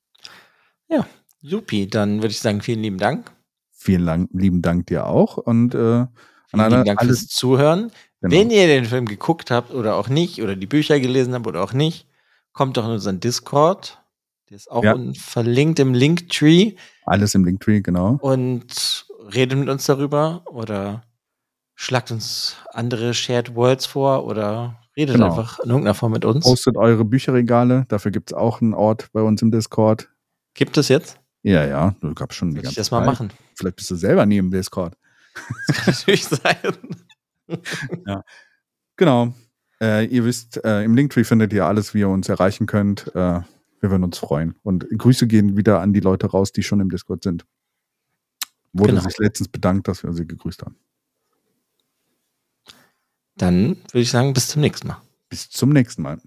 Ja, supi. Dann würde ich sagen, vielen lieben Dank. Vielen lang, lieben Dank dir auch. Und äh, vielen alle, lieben Dank fürs Zuhören. Genau. Wenn ihr den Film geguckt habt oder auch nicht, oder die Bücher gelesen habt oder auch nicht, kommt doch in unseren Discord. Der ist auch ja. verlinkt im Linktree. Alles im Linktree, genau. Und redet mit uns darüber oder schlagt uns andere Shared Worlds vor oder redet genau. einfach in irgendeiner Form mit uns. Postet eure Bücherregale, dafür gibt es auch einen Ort bei uns im Discord. Gibt es jetzt? Ja, ja, du gab's schon die ganze ich das mal Zeit. machen. Vielleicht bist du selber nie im Discord. Das kann natürlich sein. ja. Genau. Äh, ihr wisst, äh, im Linktree findet ihr alles, wie ihr uns erreichen könnt. Äh, wir würden uns freuen. Und Grüße gehen wieder an die Leute raus, die schon im Discord sind. Wurde genau. sich letztens bedankt, dass wir sie gegrüßt haben. Dann würde ich sagen, bis zum nächsten Mal. Bis zum nächsten Mal.